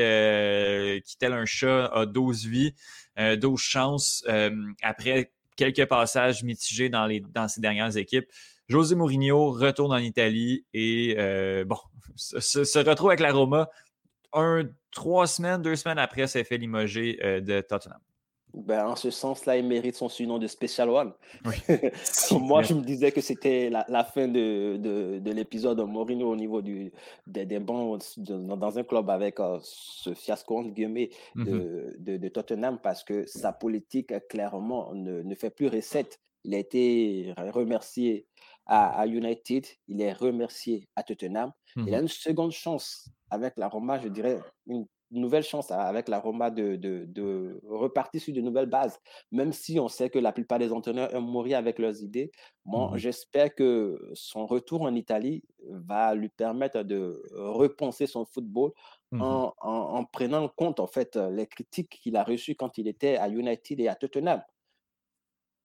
qui, tel un chat, a 12 vies. 12 euh, chances euh, après quelques passages mitigés dans, les, ces dernières équipes. José Mourinho retourne en Italie et euh, se, retrouve avec la Roma trois semaines, deux semaines après s'est fait limoger de Tottenham. Ben, en ce sens-là, il mérite son surnom de Special One. Moi, je me disais que c'était la, fin de, de, l'épisode de Mourinho au niveau du, des, des bancs dans un club avec euh, ce fiasco entre guillemets mmh de, de, Tottenham parce que sa politique, clairement, ne, ne fait plus recette. Il a été remercié à, United, il est remercié à Tottenham. Il a mmh une seconde chance avec la Roma, je dirais une nouvelle chance avec la Roma de, de, repartir sur de nouvelles bases, même si on sait que la plupart des entraîneurs aiment mourir avec leurs idées. Moi, mmh j'espère que son retour en Italie va lui permettre de repenser son football mmh en, en, prenant en compte en fait les critiques qu'il a reçues quand il était à United et à Tottenham.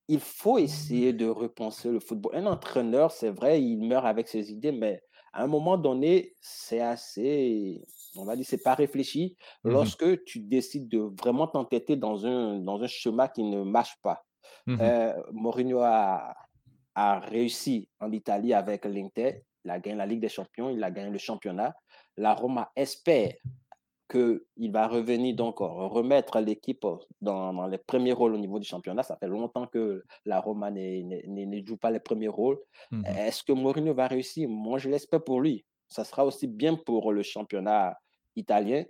Il faut essayer de repenser le football. Un entraîneur, c'est vrai, il meurt avec ses idées, mais à un moment donné, c'est assez on va dire, c'est pas réfléchi mmh lorsque tu décides de vraiment t'entêter dans un, dans un schéma qui ne marche pas. Mmh euh, Mourinho a, a, réussi en Italie avec l'Inter. Il a gagné la Ligue des Champions, il a gagné le championnat. La Roma espère qu'il va revenir donc remettre l'équipe dans, dans, les premiers rôles au niveau du championnat. Ça fait longtemps que la Roma ne joue pas les premiers rôles. Mmh Est-ce que Mourinho va réussir? Moi, je l'espère pour lui. Ça sera aussi bien pour le championnat italien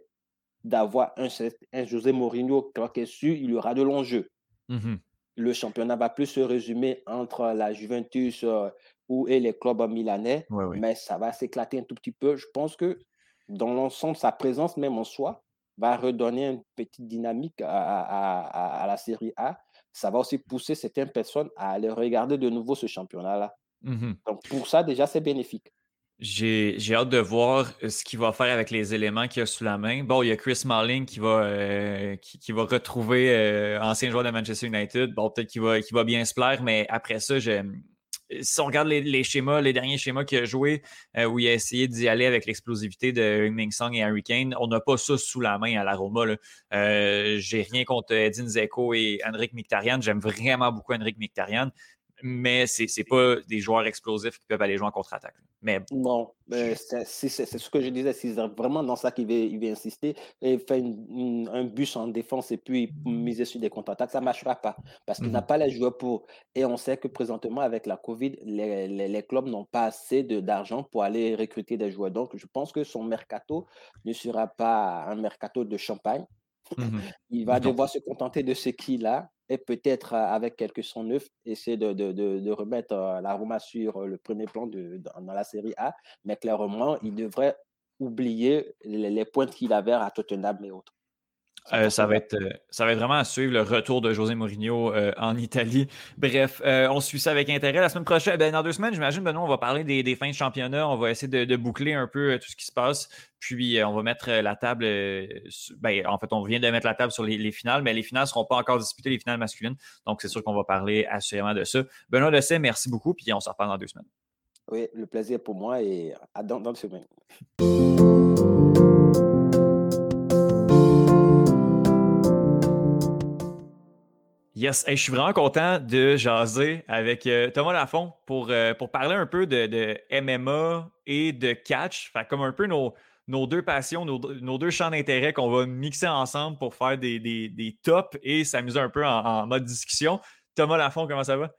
d'avoir un, un, José Mourinho qui est sûr, il y aura de l'enjeu. Mmh le championnat va plus se résumer entre la Juventus euh, ou et les clubs milanais, mais ça va s'éclater un tout petit peu. Je pense que dans l'ensemble, sa présence même en soi va redonner une petite dynamique à, la Série A. Ça va aussi pousser certaines personnes à aller regarder de nouveau ce championnat-là. Mmh Donc pour ça, déjà, c'est bénéfique. J'ai hâte de voir euh, ce qu'il va faire avec les éléments qu'il a sous la main. Bon, il y a Chris Marling qui va, euh, qui, va retrouver euh, ancien joueur de Manchester United. Bon, peut-être qu'il va, va bien se plaire, mais après ça, si on regarde les, schémas, les derniers schémas qu'il a joué, où il a essayé d'y aller avec l'explosivité de Ming Song et Harry Kane, on n'a pas ça sous la main à la Roma. J'ai rien contre Edin Zeko et Henrik Mkhitaryan. J'aime vraiment beaucoup Henrik Mkhitaryan. Mais c'est n'est pas des joueurs explosifs qui peuvent aller jouer en contre-attaque. Mais... Non, c'est ce que je disais, c'est vraiment dans ça qu'il veut, il insister et faire un bus en défense et puis miser sur des contre-attaques, ça ne marchera pas parce qu'il n'a mhm. pas les joueurs pour. Et on sait que présentement, avec la COVID, les, les, clubs n'ont pas assez d'argent pour aller recruter des joueurs. Donc, je pense que son mercato ne sera pas un mercato de champagne. Mhm. il va devoir se contenter de ce qu'il a et peut-être avec quelques sons neufs, essayer de, de, de, remettre la Roma sur le premier plan dans la série A. Mais clairement, il devrait oublier les, les points qu'il avait à Tottenham et autres. Euh, ça, va être, euh, ça va être vraiment à suivre le retour de José Mourinho euh, en Italie. Bref, on suit ça avec intérêt. La semaine prochaine, ben, dans deux semaines, j'imagine, Benoît, on va parler des, fins de championnat. On va essayer de, boucler un peu tout ce qui se passe. Puis, on va mettre la table. Ben, en fait, on vient de mettre la table sur les, finales, mais les finales ne seront pas encore disputées, les finales masculines. Donc, c'est sûr qu'on va parler assurément de ça. Benoît Dessay, merci beaucoup. Puis, on se reparle dans deux semaines. Oui, le plaisir pour moi et à dans deux semaines. Yes, je suis vraiment content de jaser avec euh, Thomas Lafont pour, euh, pour parler un peu de, MMA et de catch. Fait comme un peu nos, nos deux passions, nos, deux champs d'intérêt qu'on va mixer ensemble pour faire des, des, tops et s'amuser un peu en, mode discussion. Thomas Lafont, comment ça va?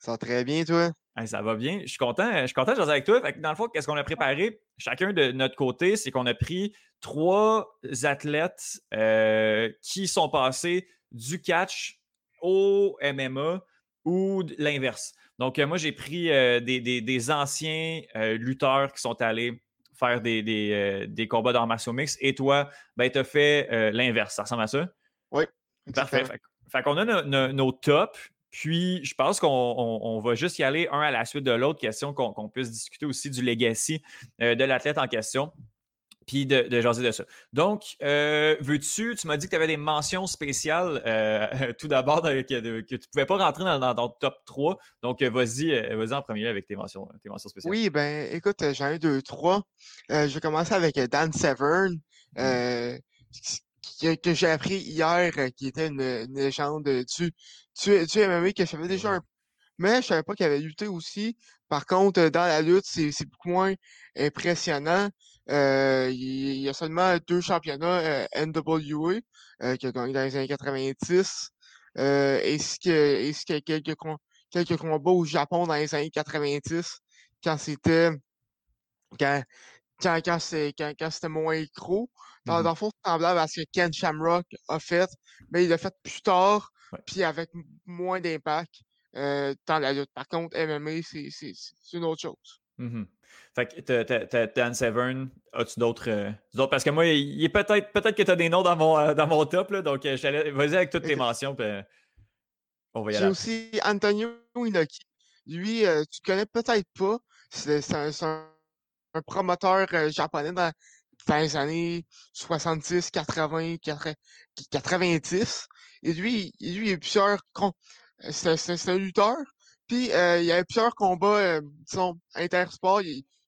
Ça va très bien, toi? ça va bien. Je suis content, je suis content de jaser avec toi. dans le fond, qu'est-ce qu'on a préparé? Chacun de notre côté, c'est qu'on a pris trois athlètes euh, qui sont passés du catch au MMA ou l'inverse. Donc, euh, moi, j'ai pris euh, des, anciens euh, lutteurs qui sont allés faire des, combats dans martiaux mix et toi, ben, tu as fait l'inverse. Ça ressemble à ça? Oui. Parfait. Fait, qu'on a nos tops, puis je pense qu'on va juste y aller un à la suite de l'autre question, qu'on puisse discuter aussi du legacy de l'athlète en question puis de, de jaser de ça. Donc, euh, veux-tu, tu m'as dit que tu avais des mentions spéciales euh, tout d'abord, que, tu ne pouvais pas rentrer dans, ton top 3. Donc, euh, vas-y vas en premier avec tes mentions, tes mentions spéciales. Oui, ben écoute, j'en ai deux, trois. je vais commencer avec Dan Severn, mmh. que, j'ai appris hier, qui était une, légende du, tu du MMA, que je savais déjà un mais je savais pas qu'il avait lutté aussi. Par contre, dans la lutte, c'est beaucoup moins impressionnant. Euh, il, y a seulement deux championnats euh, NWA euh, qu'il a gagné dans les années 90. Euh, ainsi que, ainsi que quelques, quelques combats au Japon dans les années 90 quand c'était quand, quand, quand, quand c'était moins gros. Dans, mmh dans le fond, c'est semblable à ce que Ken Shamrock a fait, mais il l'a fait plus tard, puis avec moins d'impact euh, dans la lutte. Par contre, MMA, c'est une autre chose. Mmh fait que Dan Severn, as-tu euh, d'autres? parce que moi, il est peut-être peut-être que tu as des noms dans mon, euh, dans mon top, là, donc euh, vas-y avec toutes tes mentions. Puis, on va y aller. J'ai aussi Antonio Inoki. Lui, tu connais peut-être pas. C'est un, un, promoteur japonais dans, les années 70, 80, 90. Et lui, lui il a plusieurs. C'est un lutteur. Puis, il y avait plusieurs combats, disons, intersports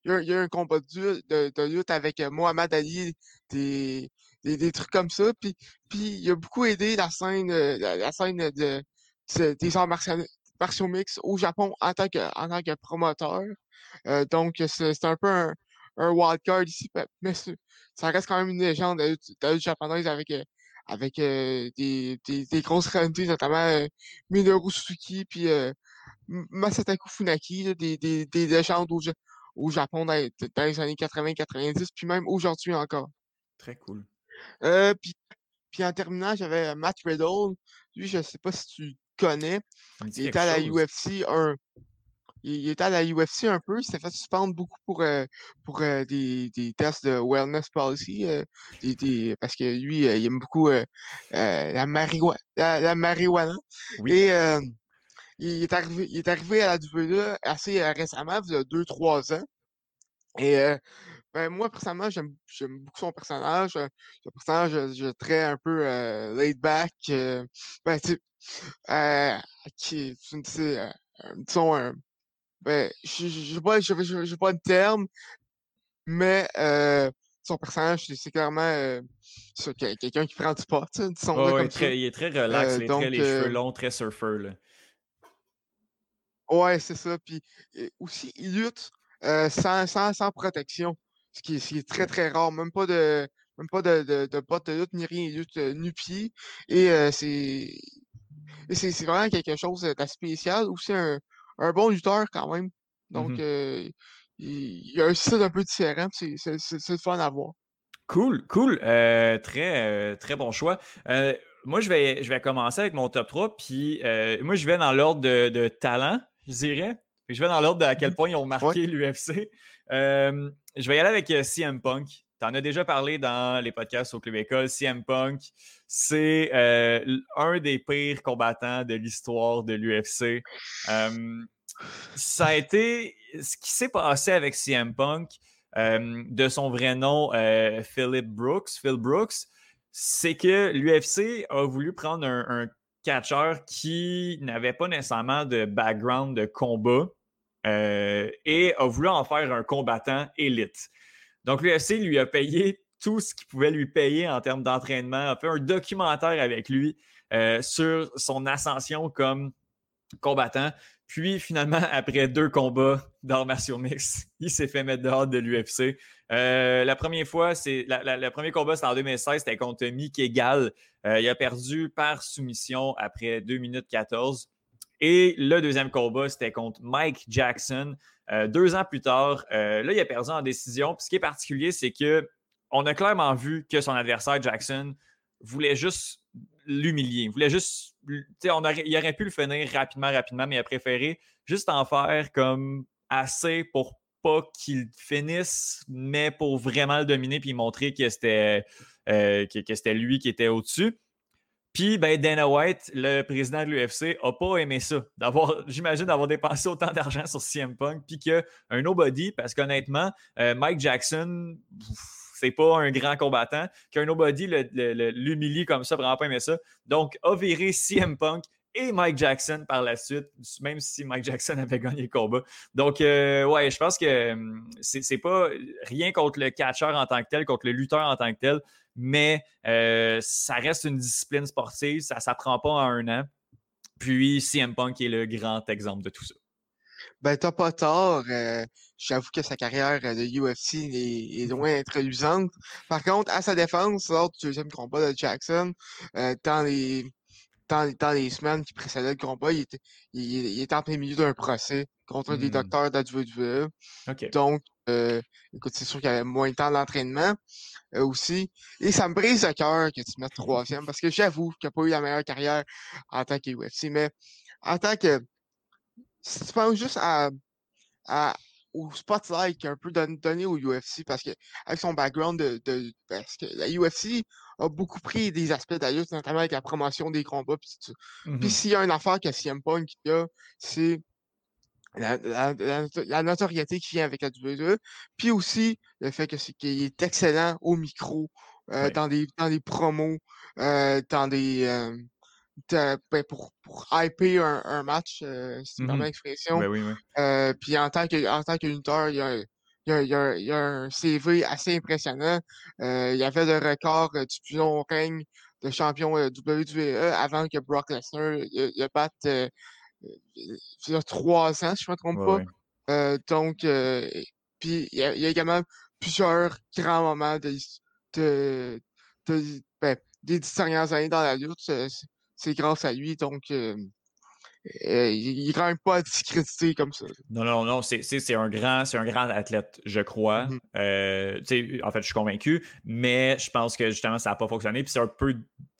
il y, a, a un combat de, de, lutte avec euh, Mohamed Ali, des, des, trucs comme ça. Puis, puis il a beaucoup aidé la scène, euh, la, scène de, des arts martiaux, mix au Japon en tant que, en tant que promoteur. Euh, donc, c'est un peu un, un wildcard ici, mais ça reste quand même une légende de, la lutte japonaise avec, avec des, des, grosses réalités, notamment Minoru Suzuki, puis Masataku Funaki, des, des, des légendes au, au Japon dans, les années 80-90, puis même aujourd'hui encore. Très cool. Euh, puis, puis en terminant, j'avais euh, Matt Riddle. Lui, je ne sais pas si tu connais. Il était à la UFC un. Il était à la UFC un peu, il s'est fait suspendre beaucoup pour, euh, pour des, des, tests de wellness policy. des, parce que lui, il aime beaucoup la, marijuana, la, marijuana. Oui. Et il est arrivé, il est arrivé à la WWE assez euh, récemment, il y a deux, trois ans. Et euh, ben, moi, personnellement, j'aime beaucoup son personnage. Euh, son personnage, je, très un peu laid back. ben, tu sais, qui, disons, un, ben, je n'ai pas, je, pas de terme, mais son personnage, c'est clairement quelqu'un qui prend du pot, disons oh, il, est très, il est très relax, il est très les cheveux longs, très surfer. Là. Ouais, c'est ça. Puis aussi, il lutte sans, sans, protection, ce qui, est, très, très rare. Même pas de même pas de, de, de bottes de lutte ni rien. Il lutte nu-pied. Et c'est c'est vraiment quelque chose de spécial. Aussi un, un bon lutteur quand même. Donc, mmh il, y a un style un peu différent. C'est le fun à voir. Cool, cool. très, très bon choix moi, je vais, je vais commencer avec mon top 3. Puis moi, je vais dans l'ordre de, talent, je dirais. je vais dans l'ordre de à quel point ils ont marqué l'UFC. je vais y aller avec CM Punk. Tu en as déjà parlé dans les podcasts au Club École. CM Punk, c'est un des pires combattants de l'histoire de l'UFC. ça a été ce qui s'est passé avec CM Punk, de son vrai nom, Philip Brooks, Phil Brooks c'est que l'UFC a voulu prendre un, catcheur qui n'avait pas nécessairement de background de combat euh, et a voulu en faire un combattant élite. Donc l'UFC lui a payé tout ce qu'il pouvait lui payer en termes d'entraînement, a fait un documentaire avec lui euh, sur son ascension comme combattant. Puis finalement, après deux combats d'arts martiaux mix, il s'est fait mettre dehors de l'UFC. Euh, la première fois, c'est le premier combat, c'était en 2016, c'était contre Mickey Gall. Euh, il a perdu par soumission après 2 minutes 14. Et le deuxième combat, c'était contre Mike Jackson. Euh, deux ans plus tard, là, il a perdu en décision. Puis ce qui est particulier, c'est que on a clairement vu que son adversaire, Jackson, voulait juste l'humilier. Il voulait juste. On aurait, il aurait pu le finir rapidement, rapidement, mais il a préféré juste en faire comme assez pour pas qu'il finisse, mais pour vraiment le dominer puis montrer que c'était euh, que, c'était lui qui était au-dessus. Puis ben, Dana White, le président de l'UFC, n'a pas aimé ça. D'avoir, j'imagine, d'avoir dépensé autant d'argent sur CM Punk, puis qu'un nobody, parce qu'honnêtement, euh, Mike Jackson, c'est pas un grand combattant, qu'un nobody l'humilie comme ça, vraiment pas aimé ça. Donc, a viré CM Punk et Mike Jackson par la suite, même si Mike Jackson avait gagné le combat. Donc, euh, ouais, je pense que hum, c'est pas rien contre le catcheur en tant que tel, contre le lutteur en tant que tel, mais euh, ça reste une discipline sportive, ça s'apprend pas en un an. Puis, CM Punk est le grand exemple de tout ça. Ben, t'as pas tort. Euh, j'avoue que sa carrière de UFC est, loin d'être usante. Par contre, à sa défense, lors du deuxième combat de Jackson, dans les dans, les semaines qui précédaient le combat, il était, il, était en plein milieu d'un procès contre des mmh. docteurs de la WWE. Donc, euh, écoute, c'est sûr qu'il y avait moins de temps d'entraînement euh, aussi. Et ça me brise le cœur que tu mettes troisième parce que j'avoue qu'il n'a pas eu la meilleure carrière en tant qu'UFC. Mais en tant que. Si tu penses juste à, à, au spotlight qu'il a un peu donné au UFC parce que avec son background de, de parce que la UFC a beaucoup pris des aspects d'ailleurs, notamment avec la promotion des combats. Puis, mmh s'il y a une affaire que CM Punk a, c'est la, la, notoriété qui vient avec la WWE. Puis aussi le fait que c'est qu'il est excellent au micro, euh, dans, des, dans des promos, euh, dans des. Euh, ben, pour, pour hyper un, un match, euh, c'est mmh l'expression. Ben puis en tant que en tant que lutteur, il y a il y, a, il, y a, un CV assez impressionnant. Euh, il y avait le record du plus long règne de champion euh, WWE avant que Brock Lesnar il, batte euh, il y a trois ans, si je ne me trompe pas. donc, puis il y, a, également plusieurs grands moments de, de, de ben, des dix dernières années dans la lutte. C'est grâce à lui. Donc, euh, il n'est quand même pas discrédité comme ça. Non, non, non, c'est un, grand, un grand athlète, je crois. Mm-hmm. Euh, en fait, je suis convaincu, mais je pense que justement, ça n'a pas fonctionné. Puis c'est un peu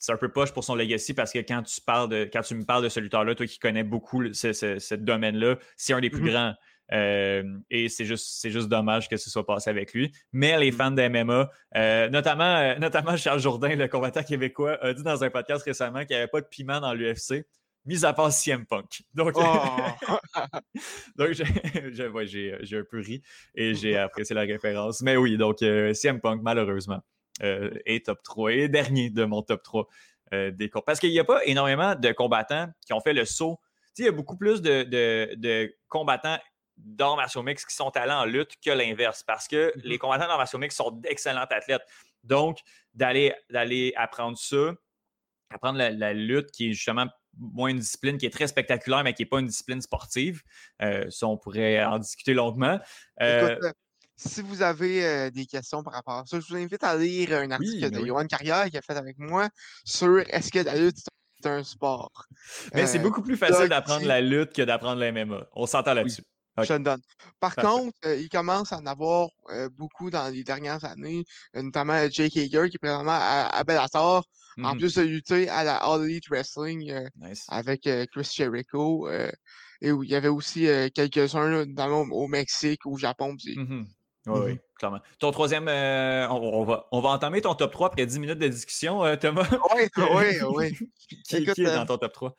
un peu poche pour son legacy parce que quand tu parles de quand tu me parles de ce lutteur-là, toi qui connais beaucoup ce, ce, domaine-là, c'est un des plus mm-hmm. grands. Euh, et c'est juste, juste dommage que ce soit passé avec lui. Mais les mm-hmm. fans de MMA, notamment, notamment Charles Jourdain, le combattant québécois, a dit dans un podcast récemment qu'il n'y avait pas de piment dans l'UFC mis à part CM Punk. Donc, oh! donc j'ai un peu ri et j'ai apprécié la référence. Mais oui, donc euh, CM Punk, malheureusement, euh, est top 3 et dernier de mon top 3 euh, des cours. Parce qu'il n'y a pas énormément de combattants qui ont fait le saut. il y a beaucoup plus de, de, combattants d'arts martiaux mix qui sont allés en lutte que l'inverse. Parce que mm-hmm. les combattants d'arts martiaux mix sont d'excellents athlètes. Donc, d'aller apprendre ça, apprendre la, la lutte qui est justement moins une discipline qui est très spectaculaire, mais qui n'est pas une discipline sportive. ça, on pourrait en discuter longuement. si vous avez des questions par rapport à ça, je vous invite à lire un article de Johan Carrière qui a fait avec moi sur est-ce que la lutte est un sport? Mais c'est beaucoup plus facile d'apprendre la lutte que d'apprendre la MMA. On s'entend là-dessus. Je donne. Par contre, il commence à en avoir beaucoup dans les dernières années, notamment Jake Hager qui est présentement à, Bellator, en mmh plus de lutter à la All Elite Wrestling avec Chris Jericho. et où il y avait aussi quelques-uns au Mexique, au Japon. Oui, mmh oui, clairement. Ton troisième, on, va, on va entamer ton top 3 après 10 minutes de discussion, Thomas. Oui, oui, oui. qui, Écoute, qui est dans ton top 3?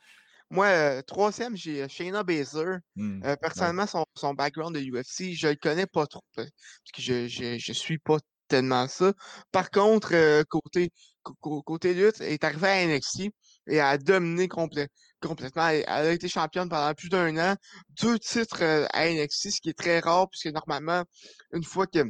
Moi, euh, troisième, j'ai Shayna Baszler. Mmh, euh, personnellement, son, background de UFC, je le connais pas trop, parce que je, je, suis pas tellement ça. Par contre, euh, côté, côté lutte, elle est arrivée à NXT et a dominé complètement. Elle, a été championne pendant plus d'un an, deux titres à NXT, ce qui est très rare, puisque normalement, une fois que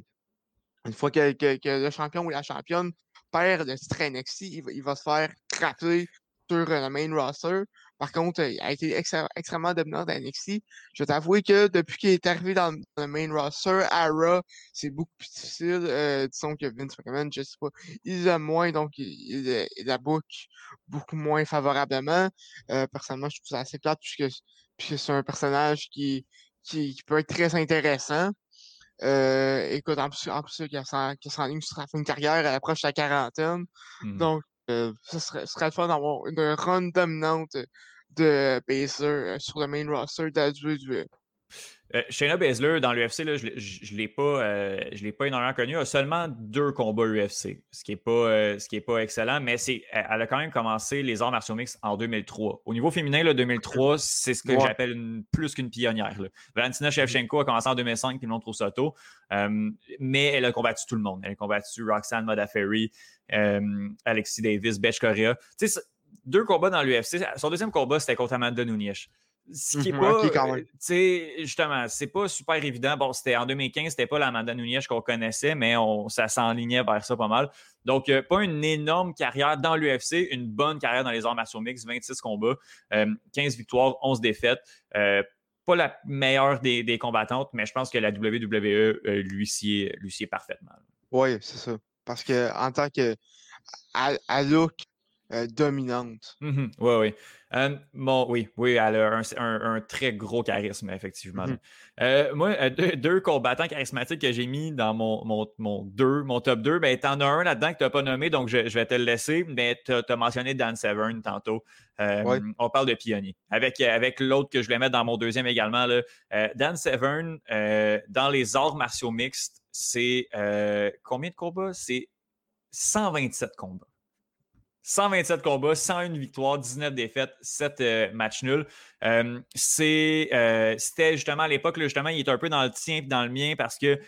une fois que, le champion ou la championne perd le titre à NXT, il, il va se faire craquer sur le main roster. Par contre, il a été extrêmement dominant dans NXT. Je vais t'avouer que depuis qu'il est arrivé dans, le main roster, à Raw, c'est beaucoup plus difficile. Euh, disons que Vince McMahon, je sais pas, il a moins, donc il, la book beaucoup moins favorablement. Euh, personnellement, je trouve ça assez plate puisque, puisque c'est un personnage qui, qui, peut être très intéressant. Euh, écoute, en plus, en plus qu'il s'enligne sur sa fin de carrière, elle approche la quarantaine. Mmh. Donc, euh, ce serait, serait le fun d'avoir une run dominante de Baszler euh, sur le main roster de la WWE. Euh, Shayna Baszler, dans l'UFC, je ne l'ai pas, euh, l'ai pas énormément connu. Elle a seulement deux combats UFC, ce qui n'est pas, ce qui est pas excellent, mais c'est, elle a quand même commencé les arts martiaux mixtes en 2003. Au niveau féminin, là, 2003, c'est ce que j'appelle plus qu'une pionnière. Valentina Shevchenko a commencé en 2005, puis l'autre au Soto, mais elle a combattu tout le monde. Elle a combattu Roxanne Modafferi, Alexis Davis, Betch Correa. deux combats dans l'UFC. Son deuxième combat, c'était contre Amanda Nunes. Ce qui est mmh pas, tu sais, justement, c'est pas super évident. Bon, c'était en 2015, c'était pas la Amanda Nunes qu'on connaissait, mais on, ça s'enlignait vers ça pas mal. Donc, euh, pas une énorme carrière dans l'UFC, une bonne carrière dans les arts martiaux mix, 26 combats, 15 euh, victoires, 11 défaites. Euh, pas la meilleure des, combattantes, mais je pense que la WWE lui s'y est, lui est parfaitement. Oui, c'est ça. Parce que en tant que à, look dominante. Oui, oui. Euh, bon, oui, oui, elle a un, très gros charisme, effectivement. Mm-hmm. Euh, moi, euh, deux, combattants charismatiques que j'ai mis dans mon, mon, deux, mon top 2, ben, en as un là-dedans que tu n'as pas nommé, donc je, vais te le laisser, mais tu as, mentionné Dan Severn tantôt. On parle de pionnier. Avec, avec l'autre que je vais mettre dans mon deuxième également, là, Dan Severn, dans les arts martiaux mixtes, c'est combien de combats? C'est 127 combats. 127 combats, 101 victoires, 19 défaites, 7 euh, matchs nuls. Euh, euh, c'était justement à l'époque, justement, il était un peu dans le tien et dans le mien parce que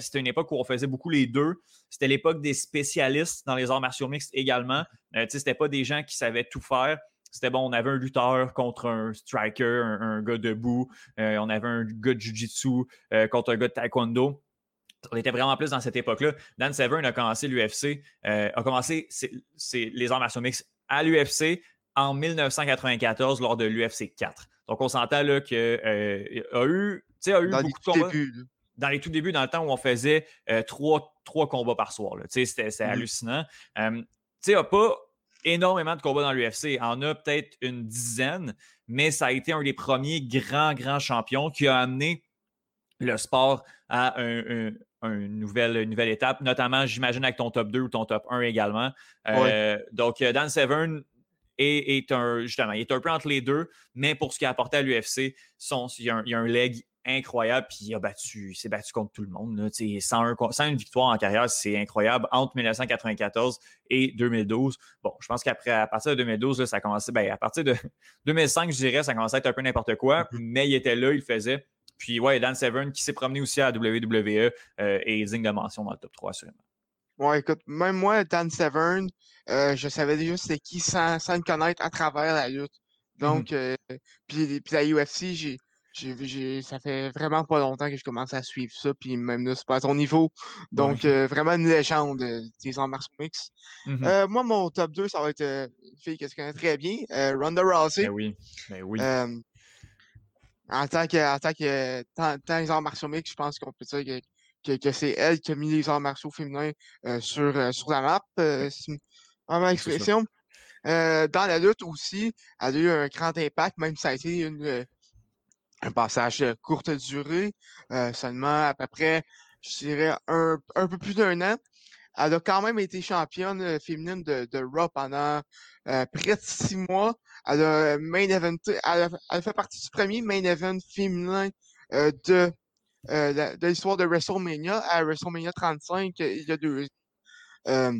c'était une époque où on faisait beaucoup les deux. C'était l'époque des spécialistes dans les arts martiaux mixtes également. c'était pas des gens qui savaient tout faire. C'était bon, on avait un lutteur contre un striker, un, un gars debout. on avait un gars de jiu-jitsu contre un gars de taekwondo on était vraiment plus dans cette époque-là. Dan Severn a commencé l'UFC, euh, a commencé les arts martiaux mixtes à l'UFC en 1994 lors de l'UFC 4. Donc, on s'entend là qu'il euh, a eu, a eu beaucoup de combats. dans les tout débuts, dans le temps où on faisait euh, trois, combats par soir. C'était mm-hmm. hallucinant. il n'y a pas énormément de combats dans l'UFC. En a peut-être une dizaine, mais ça a été un des premiers grands, grands champions qui a amené le sport à un, une nouvelle, nouvelle étape, notamment, j'imagine, avec ton top 2 ou ton top 1 également. Euh, donc, euh, Dan Severn est, un, justement, il est un peu entre les deux, mais pour ce qui a apporté à l'UFC, il, y a un leg incroyable, puis il a battu, s'est battu contre tout le monde. Sans, une victoire en carrière, c'est incroyable. Entre 1994 et 2012. Bon, je pense qu'après, à partir de 2012, ça a commencé, ben, à partir de 2005, je dirais, ça commençait à être un peu n'importe quoi, mm-hmm. mais il était là, il faisait. Puis, ouais, Dan Severn qui s'est promené aussi à WWE euh, et digne de mention dans le top 3, assurément. Ouais, écoute, même moi, Dan Severn, euh, je savais déjà c'était qui sans, sans, le connaître à travers la lutte. Donc, euh, puis, puis la UFC, j'ai ça fait vraiment pas longtemps que je commence à suivre ça, puis même là, c'est pas à ton niveau. Donc, euh, vraiment une légende euh, des arts martiaux mix. Euh, moi, mon top 2, ça va être une fille que je connais très bien, Ronda Rousey. Ben oui, ben oui. En tant que, en tant que tant, les arts martiaux mix, je pense qu'on peut dire que, que, c'est elle qui a mis les arts martiaux féminins sur, sur la map. c'est vraiment l'expression. dans la lutte aussi, elle a eu un grand impact, même si ça a été une, un passage de courte durée, euh, seulement à peu près, je dirais, un, un peu plus d'un an. Elle a quand même été championne euh, féminine de, de Raw pendant euh, près de six mois. Elle a, main event, elle a, fait partie du premier main event féminin de, de l'histoire de WrestleMania à WrestleMania 35 il y a deux ans.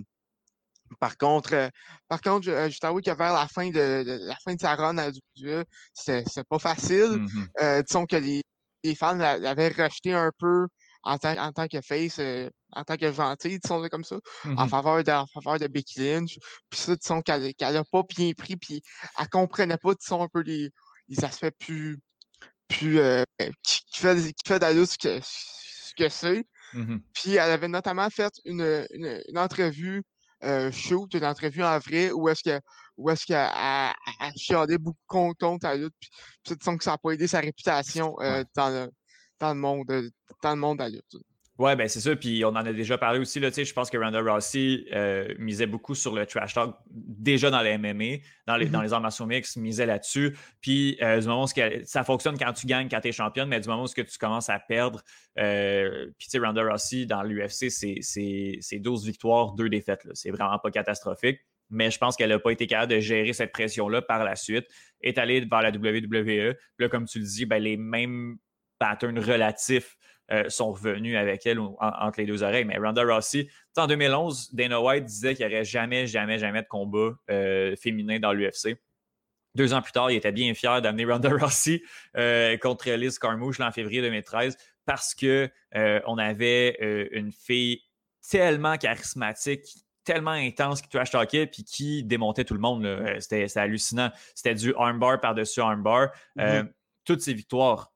Par contre, euh, par contre, je, je t'avoue que vers la fin de, la fin de sa run à WWE, c'était pas facile. Euh, disons que les, les fans l'avaient rejeté un peu en tant, en tant que face, euh, en tant que gentil, disons comme ça, en mmh faveur de, en faveur de Becky Lynch. Puis ça, disons qu'elle qu'elle a pas bien pris, puis elle comprenait pas, disons, un peu les, les aspects plus, plus qui, qui, fait, qui fait de ce que, ce que c'est. Mmh puis elle avait notamment fait une, une, une entrevue euh, shoot, une entrevue en vrai, où est-ce que où est-ce qu'elle a, chialé beaucoup contre la lutte. Puis, puis que ça n'a pas aidé sa réputation euh, dans, le, dans, le monde, euh, dans le monde de la lutte. Ouais, ben c'est ça. Puis on en a déjà parlé aussi. Là, je pense que Ronda Rossi euh, misait beaucoup sur le trash talk déjà dans les MMA, dans les, dans mm-hmm. les arts martiaux mix, misait là-dessus. Puis euh, du moment où ça fonctionne quand tu gagnes, quand tu es championne, mais du moment où que tu commences à perdre, euh, puis tu sais, Ronda Rossi dans l'UFC, c'est 12 victoires, 2 défaites. C'est vraiment pas catastrophique. Mais je pense qu'elle n'a pas été capable de gérer cette pression-là par la suite. Est allée vers la WWE. Puis là, comme tu le dis, ben, les mêmes patterns relatifs euh, sont revenus avec elle entre les deux oreilles. Mais Ronda Rossi, en 2011, Dana White disait qu'il n'y aurait jamais, jamais, jamais de combat euh, féminin dans l'UFC. Deux ans plus tard, il était bien fier d'amener Ronda Rossi euh, contre Liz Carmouche en février 2013 parce que on avait une fille tellement charismatique, tellement intense qui trash talkait puis qui démontait tout le monde. C'était hallucinant. C'était du armbar par-dessus armbar. Mm-hmm. Toutes ces victoires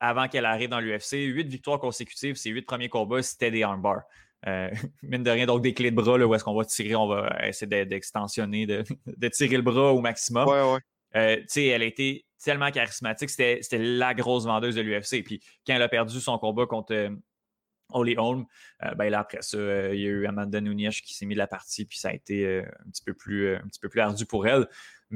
avant qu'elle arrive dans l'UFC. Huit victoires consécutives, ces huit premiers combats, c'était des armbars. Euh, mine de rien, donc des clés de bras, là, où est-ce qu'on va tirer, on va essayer d'extensionner, de, tirer le bras au maximum. Ouais, ouais. Euh, elle a été tellement charismatique, c'était la grosse vendeuse de l'UFC. Puis quand elle a perdu son combat contre euh, Holly Holm, ben là, après ça, il y a eu Amanda Nunes qui s'est mis de la partie, puis ça a été un, petit peu plus, un petit peu plus ardu pour elle.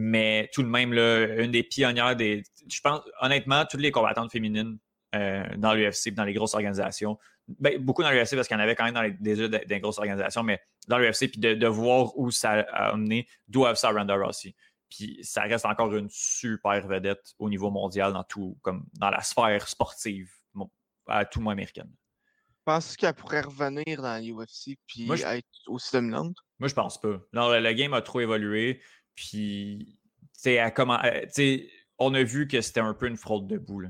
Mais tout de même, là, une des pionnières des. Je pense, honnêtement, toutes les combattantes féminines euh, dans l'UFC, dans les grosses organisations, ben, beaucoup dans l'UFC parce qu'il y en avait quand même dans les, déjà des, grosses organisations, mais dans l'UFC, puis de, voir où ça a amené, doivent ça Ronda Rossi. Puis ça reste encore une super vedette au niveau mondial dans tout, comme dans la sphère sportive, à tout monde américaine. Penses qu'elle pourrait revenir dans l'UFC puis être aussi dominante? Moi, je pense pas. Non, le game a trop évolué. Puis, comment, on a vu que c'était un peu une fraude de boule.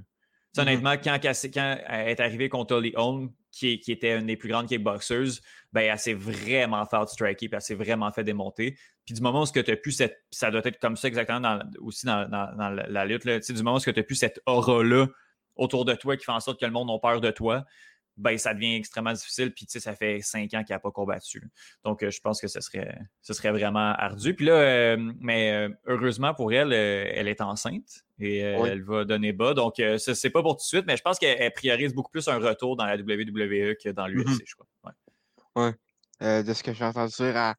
Mm-hmm. Honnêtement, quand, elle est arrivée contre Holly Holm, qui, était une des plus grandes kickboxers, ben, elle s'est vraiment fait outstriker, puis elle s'est vraiment fait démonter. Puis du moment où tu as pu cette. Ça doit être comme ça exactement aussi dans, la, lutte. Là, du moment où tu as pu cette aura-là autour de toi qui fait en sorte que le monde a peur de toi, ben, ça devient extrêmement difficile. Puis, tu sais, ça fait cinq ans qu'il n'a pas combattu. Donc, euh, je pense que ce serait, ce serait vraiment ardu. Puis là, euh, mais euh, heureusement pour elle, elle est enceinte et elle va donner bas. Donc, ce n'est pas pour tout de suite, mais je pense qu'elle priorise beaucoup plus un retour dans la WWE que dans l'UFC, mm-hmm. je crois. Ouais. ouais. de ce que j'ai entendu dire,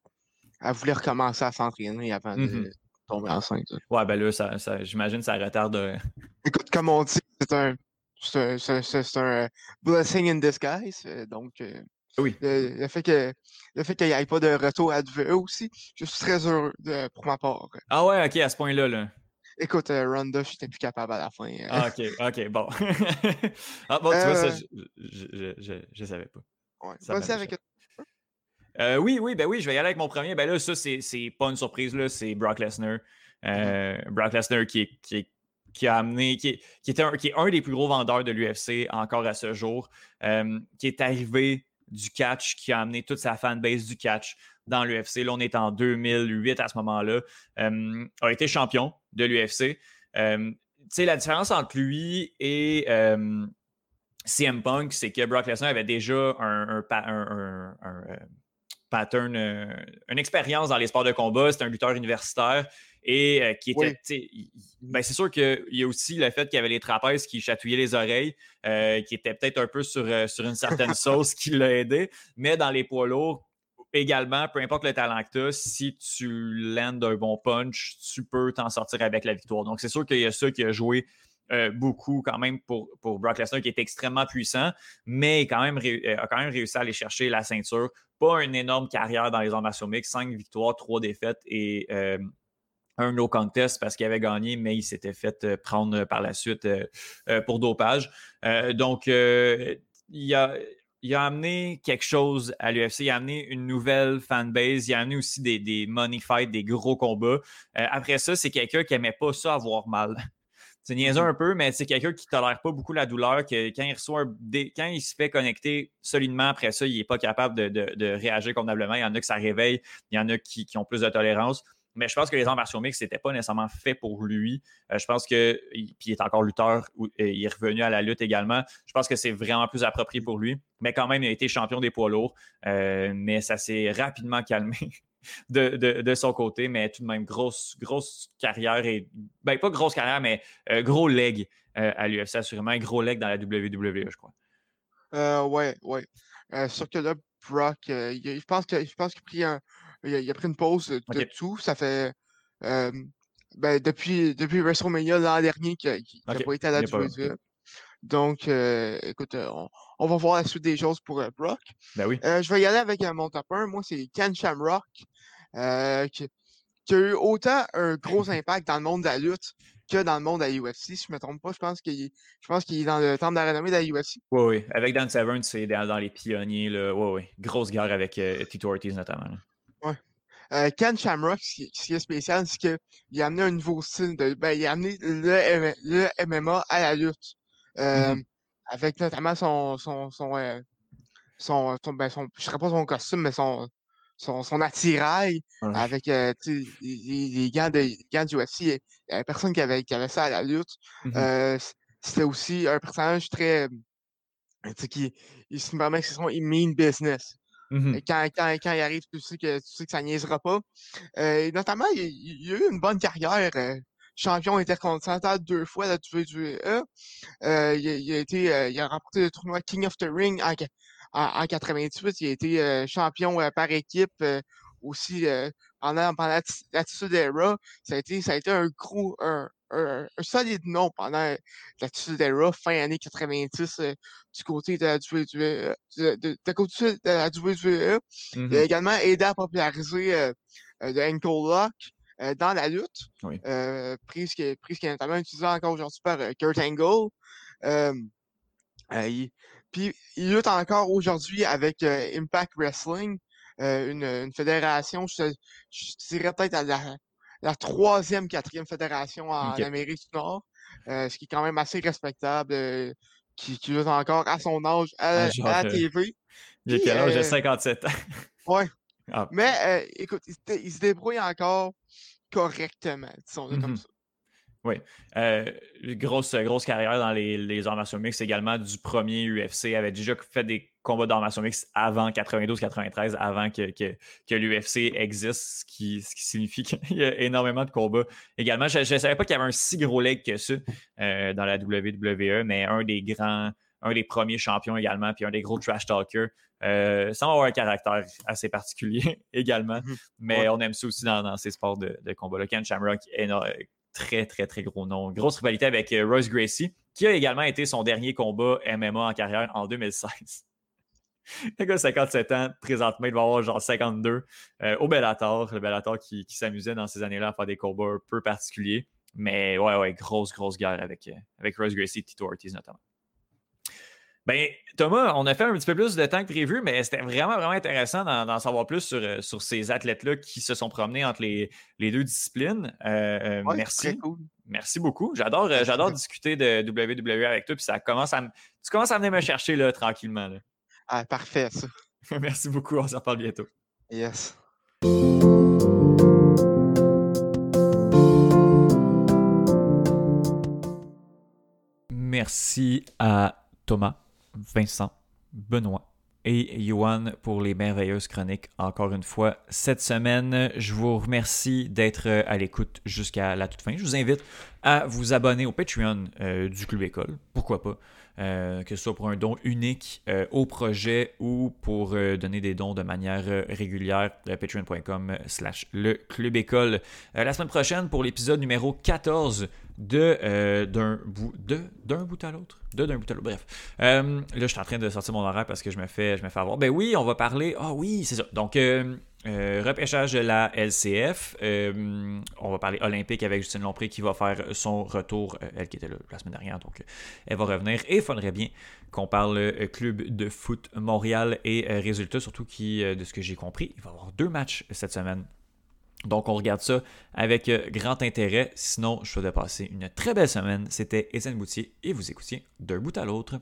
elle, voulait recommencer à s'entraîner avant de mm-hmm. tomber enceinte. Ouais, ben là, ça, j'imagine ça retarde. Écoute, comme on dit, c'est un c'est un euh, blessing in disguise. Euh, donc, euh, oui. le, fait que le fait qu'il n'y ait pas de retour à eux aussi, je suis très heureux de, pour ma part. Ah ouais, ok, à ce point-là. Là. Écoute, Ronda, je n'étais plus capable à la fin. Ah, ok, ok, bon. ah, bon, tu vois, ça, je ne savais pas. Ouais. Ça avec... oui, oui, ben oui, je vais y aller avec mon premier. Ben là, ça, c'est pas une surprise, là, c'est Brock Lesnar. Mm-hmm. Brock Lesnar qui est, qui est qui a amené, qui, était un, est un des plus gros vendeurs de l'UFC encore à ce jour, euh, qui est arrivé du catch, qui a amené toute sa fanbase du catch dans l'UFC. Là, on est en 2008 à ce moment-là. Euh, a été champion de l'UFC. Euh, sais, la différence entre lui et CM Punk, c'est que Brock Lesnar avait déjà un, pattern, une expérience dans les sports de combat. C'est un lutteur universitaire et euh, qui était. Ben, c'est sûr qu'il y a aussi le fait qu'il y avait les trapèzes qui chatouillaient les oreilles, euh, qui était peut-être un peu sur, euh, sur une certaine sauce qui l'a aidé. Mais dans les poids lourds, également, peu importe le talent que tu as, si tu landes un bon punch, tu peux t'en sortir avec la victoire. Donc, c'est sûr qu'il y a ça qui a joué beaucoup quand même pour, pour Brock Lesnar, qui est extrêmement puissant, mais quand même, a quand même réussi à aller chercher la ceinture. Pas une énorme carrière dans les arts martiaux mixtes, cinq victoires, trois défaites et un no contest parce qu'il avait gagné, mais il s'était fait euh, prendre par la suite euh, euh, pour dopage. donc, il a, il a amené quelque chose à l'UFC. Il a amené une nouvelle fanbase. Il a amené aussi des, des money fights, des gros combats. après ça, c'est quelqu'un qui n'aimait pas ça avoir mal. C'est niaiseux mm-hmm. un peu, mais c'est quelqu'un qui ne tolère pas beaucoup la douleur, que quand il reçoit quand il se fait connecter solidement après ça, il n'est pas capable de, réagir convenablement. Il y en a qui ça réveille, il y en a qui ont plus de tolérance. Mais je pense que les arts martiaux mixtes, n'était pas nécessairement fait pour lui. Euh, je pense que, puis il est encore lutteur, il est revenu à la lutte également. Je pense que c'est vraiment plus approprié pour lui. Mais quand même, il a été champion des poids lourds. Euh, mais ça s'est rapidement calmé de, son côté. Mais tout de même, grosse, grosse carrière et. Ben, pas grosse carrière, mais euh, gros leg à l'UFC, assurément. Gros leg dans la WWE, je crois. Euh, ouais, ouais. sauf que là, Brock, je pense qu'il a pris un il a, pris une pause de, tout. Ça fait. ben, depuis, depuis WrestleMania l'an dernier qu'il n'a pas été à la WWE. Donc, écoute, on, va voir la suite des choses pour Brock. Ben oui. je vais y aller avec mon top 1. Moi, c'est Ken Shamrock, qui, a eu autant un gros impact dans le monde de la lutte que dans le monde de la UFC. Si je ne me trompe pas, je pense qu'il est, est dans le temple de la renommée de la UFC. Oui, oui. Avec Dan Severn, c'est dans, les pionniers. Oui, oui. Grosse guerre avec Tito Ortiz notamment. Euh, Ken Shamrock, ce qui, est spécial, c'est qu'il a amené un nouveau style de. Ben, il a amené le, le MMA à la lutte. Euh, mm-hmm. Avec notamment son. son, son, euh, son, ben, son, je ne sais pas son costume, mais son, son, son attirail avec euh, les, les, gants de gants du UFC. Il n'y avait personne qui avait, qui avait ça à la lutte. Mm-hmm. euh, C'était aussi un personnage très. qui il se permet que c'est son mean business. Mmh quand, quand, quand, il arrive, tu sais que, tu sais que ça niaisera pas. Euh, notamment, il, il, a eu une bonne carrière. Euh, champion intercontinental deux fois à la WWE. Euh, il, il, a été, euh, il a remporté le tournoi King of the Ring en, en, en 98. Il a été euh, champion par équipe aussi pendant, pendant l'attitude era. Ça a été, ça a été un gros, un, un, solide nom pendant l'attitude era, fin années 90 du côté de la WWE. De, de, de, côté de la WWE. Il a mmh également aidé à populariser euh, le ankle lock dans la lutte. Oui. Euh, prise, qui, prise qui est notamment utilisée encore aujourd'hui par Kurt Angle. Euh, il, puis il lutte encore aujourd'hui avec Impact Wrestling. Euh, une, une, fédération, je, je dirais peut-être à la, la, troisième, quatrième fédération en Amérique du Nord, euh, ce qui est quand même assez respectable, euh, qui, qui lutte encore à son âge à, ah, à la TV. Il a quel âge? J'ai 57 ans. ouais. Ah. Mais écoute, il, se débrouille encore correctement, disons-le comme mmh ça. Oui. Euh, grosse, grosse carrière dans les, les arts martiaux mixtes également du premier UFC. avait déjà fait des combats d'arts martiaux mixtes avant 92-93, avant que, que, que l'UFC existe, ce qui, ce qui signifie qu'il y a énormément de combats également. Je ne savais pas qu'il y avait un si gros leg que ça euh, dans la WWE, mais un des grands, un des premiers champions également, puis un des gros trash talkers. Euh, sans avoir un caractère assez particulier également, mmh mais on aime ça aussi dans, dans ces sports de, de combat. Ken Shamrock, énorme, très, très, très gros nom. Grosse rivalité avec euh, Royce Gracie, qui a également été son dernier combat MMA en carrière en 2016. Le gars, 57 ans, présentement, il va avoir genre 52 euh, au Bellator. Le Bellator qui, s'amusait dans ces années-là à faire des combats un peu particuliers. Mais ouais, ouais, grosse, grosse guerre avec, euh, avec Royce Gracie et Tito Ortiz notamment. Ben, Thomas, on a fait un petit peu plus de temps que prévu, mais c'était vraiment, vraiment intéressant d'en savoir plus sur, euh, sur ces athlètes-là qui se sont promenés entre les, les deux disciplines. Euh, merci. Merci beaucoup. J'adore, j'adore discuter de WWE avec toi, puis ça commence à tu commences à venir me chercher là, tranquillement. Là. Ah, parfait, ça. merci beaucoup. On s'en parle bientôt. Yes. merci à Thomas, Vincent, Benoît et Johan pour les merveilleuses chroniques encore une fois cette semaine. Je vous remercie d'être à l'écoute jusqu'à la toute fin. Je vous invite à vous abonner au Patreon euh, du Club École. Pourquoi pas? Euh, que ce soit pour un don unique euh, au projet ou pour donner des dons de manière régulière, patreon.com slash le club école. la semaine prochaine, pour l'épisode numéro 14 de d'un bout de d'un bout à l'autre. De d'un bout à l'autre bref. Là je suis en train de sortir mon horaire parce que je me fais je me fais avoir. Ben oui on va parler. Ah oui c'est ça. Donc euh, repêchage de la LCF. Euh, on va parler olympique avec Justine Lompré qui va faire son retour. Euh, elle qui était là la semaine dernière, donc elle va revenir. Et il faudrait bien qu'on parle club de foot Montréal et résultats, surtout qui, de ce que j'ai compris, il va y avoir deux matchs cette semaine. Donc on regarde ça avec grand intérêt. Sinon, je souhaite passer une très belle semaine. C'était Étienne Boutier et vous écoutiez d'un bout à l'autre.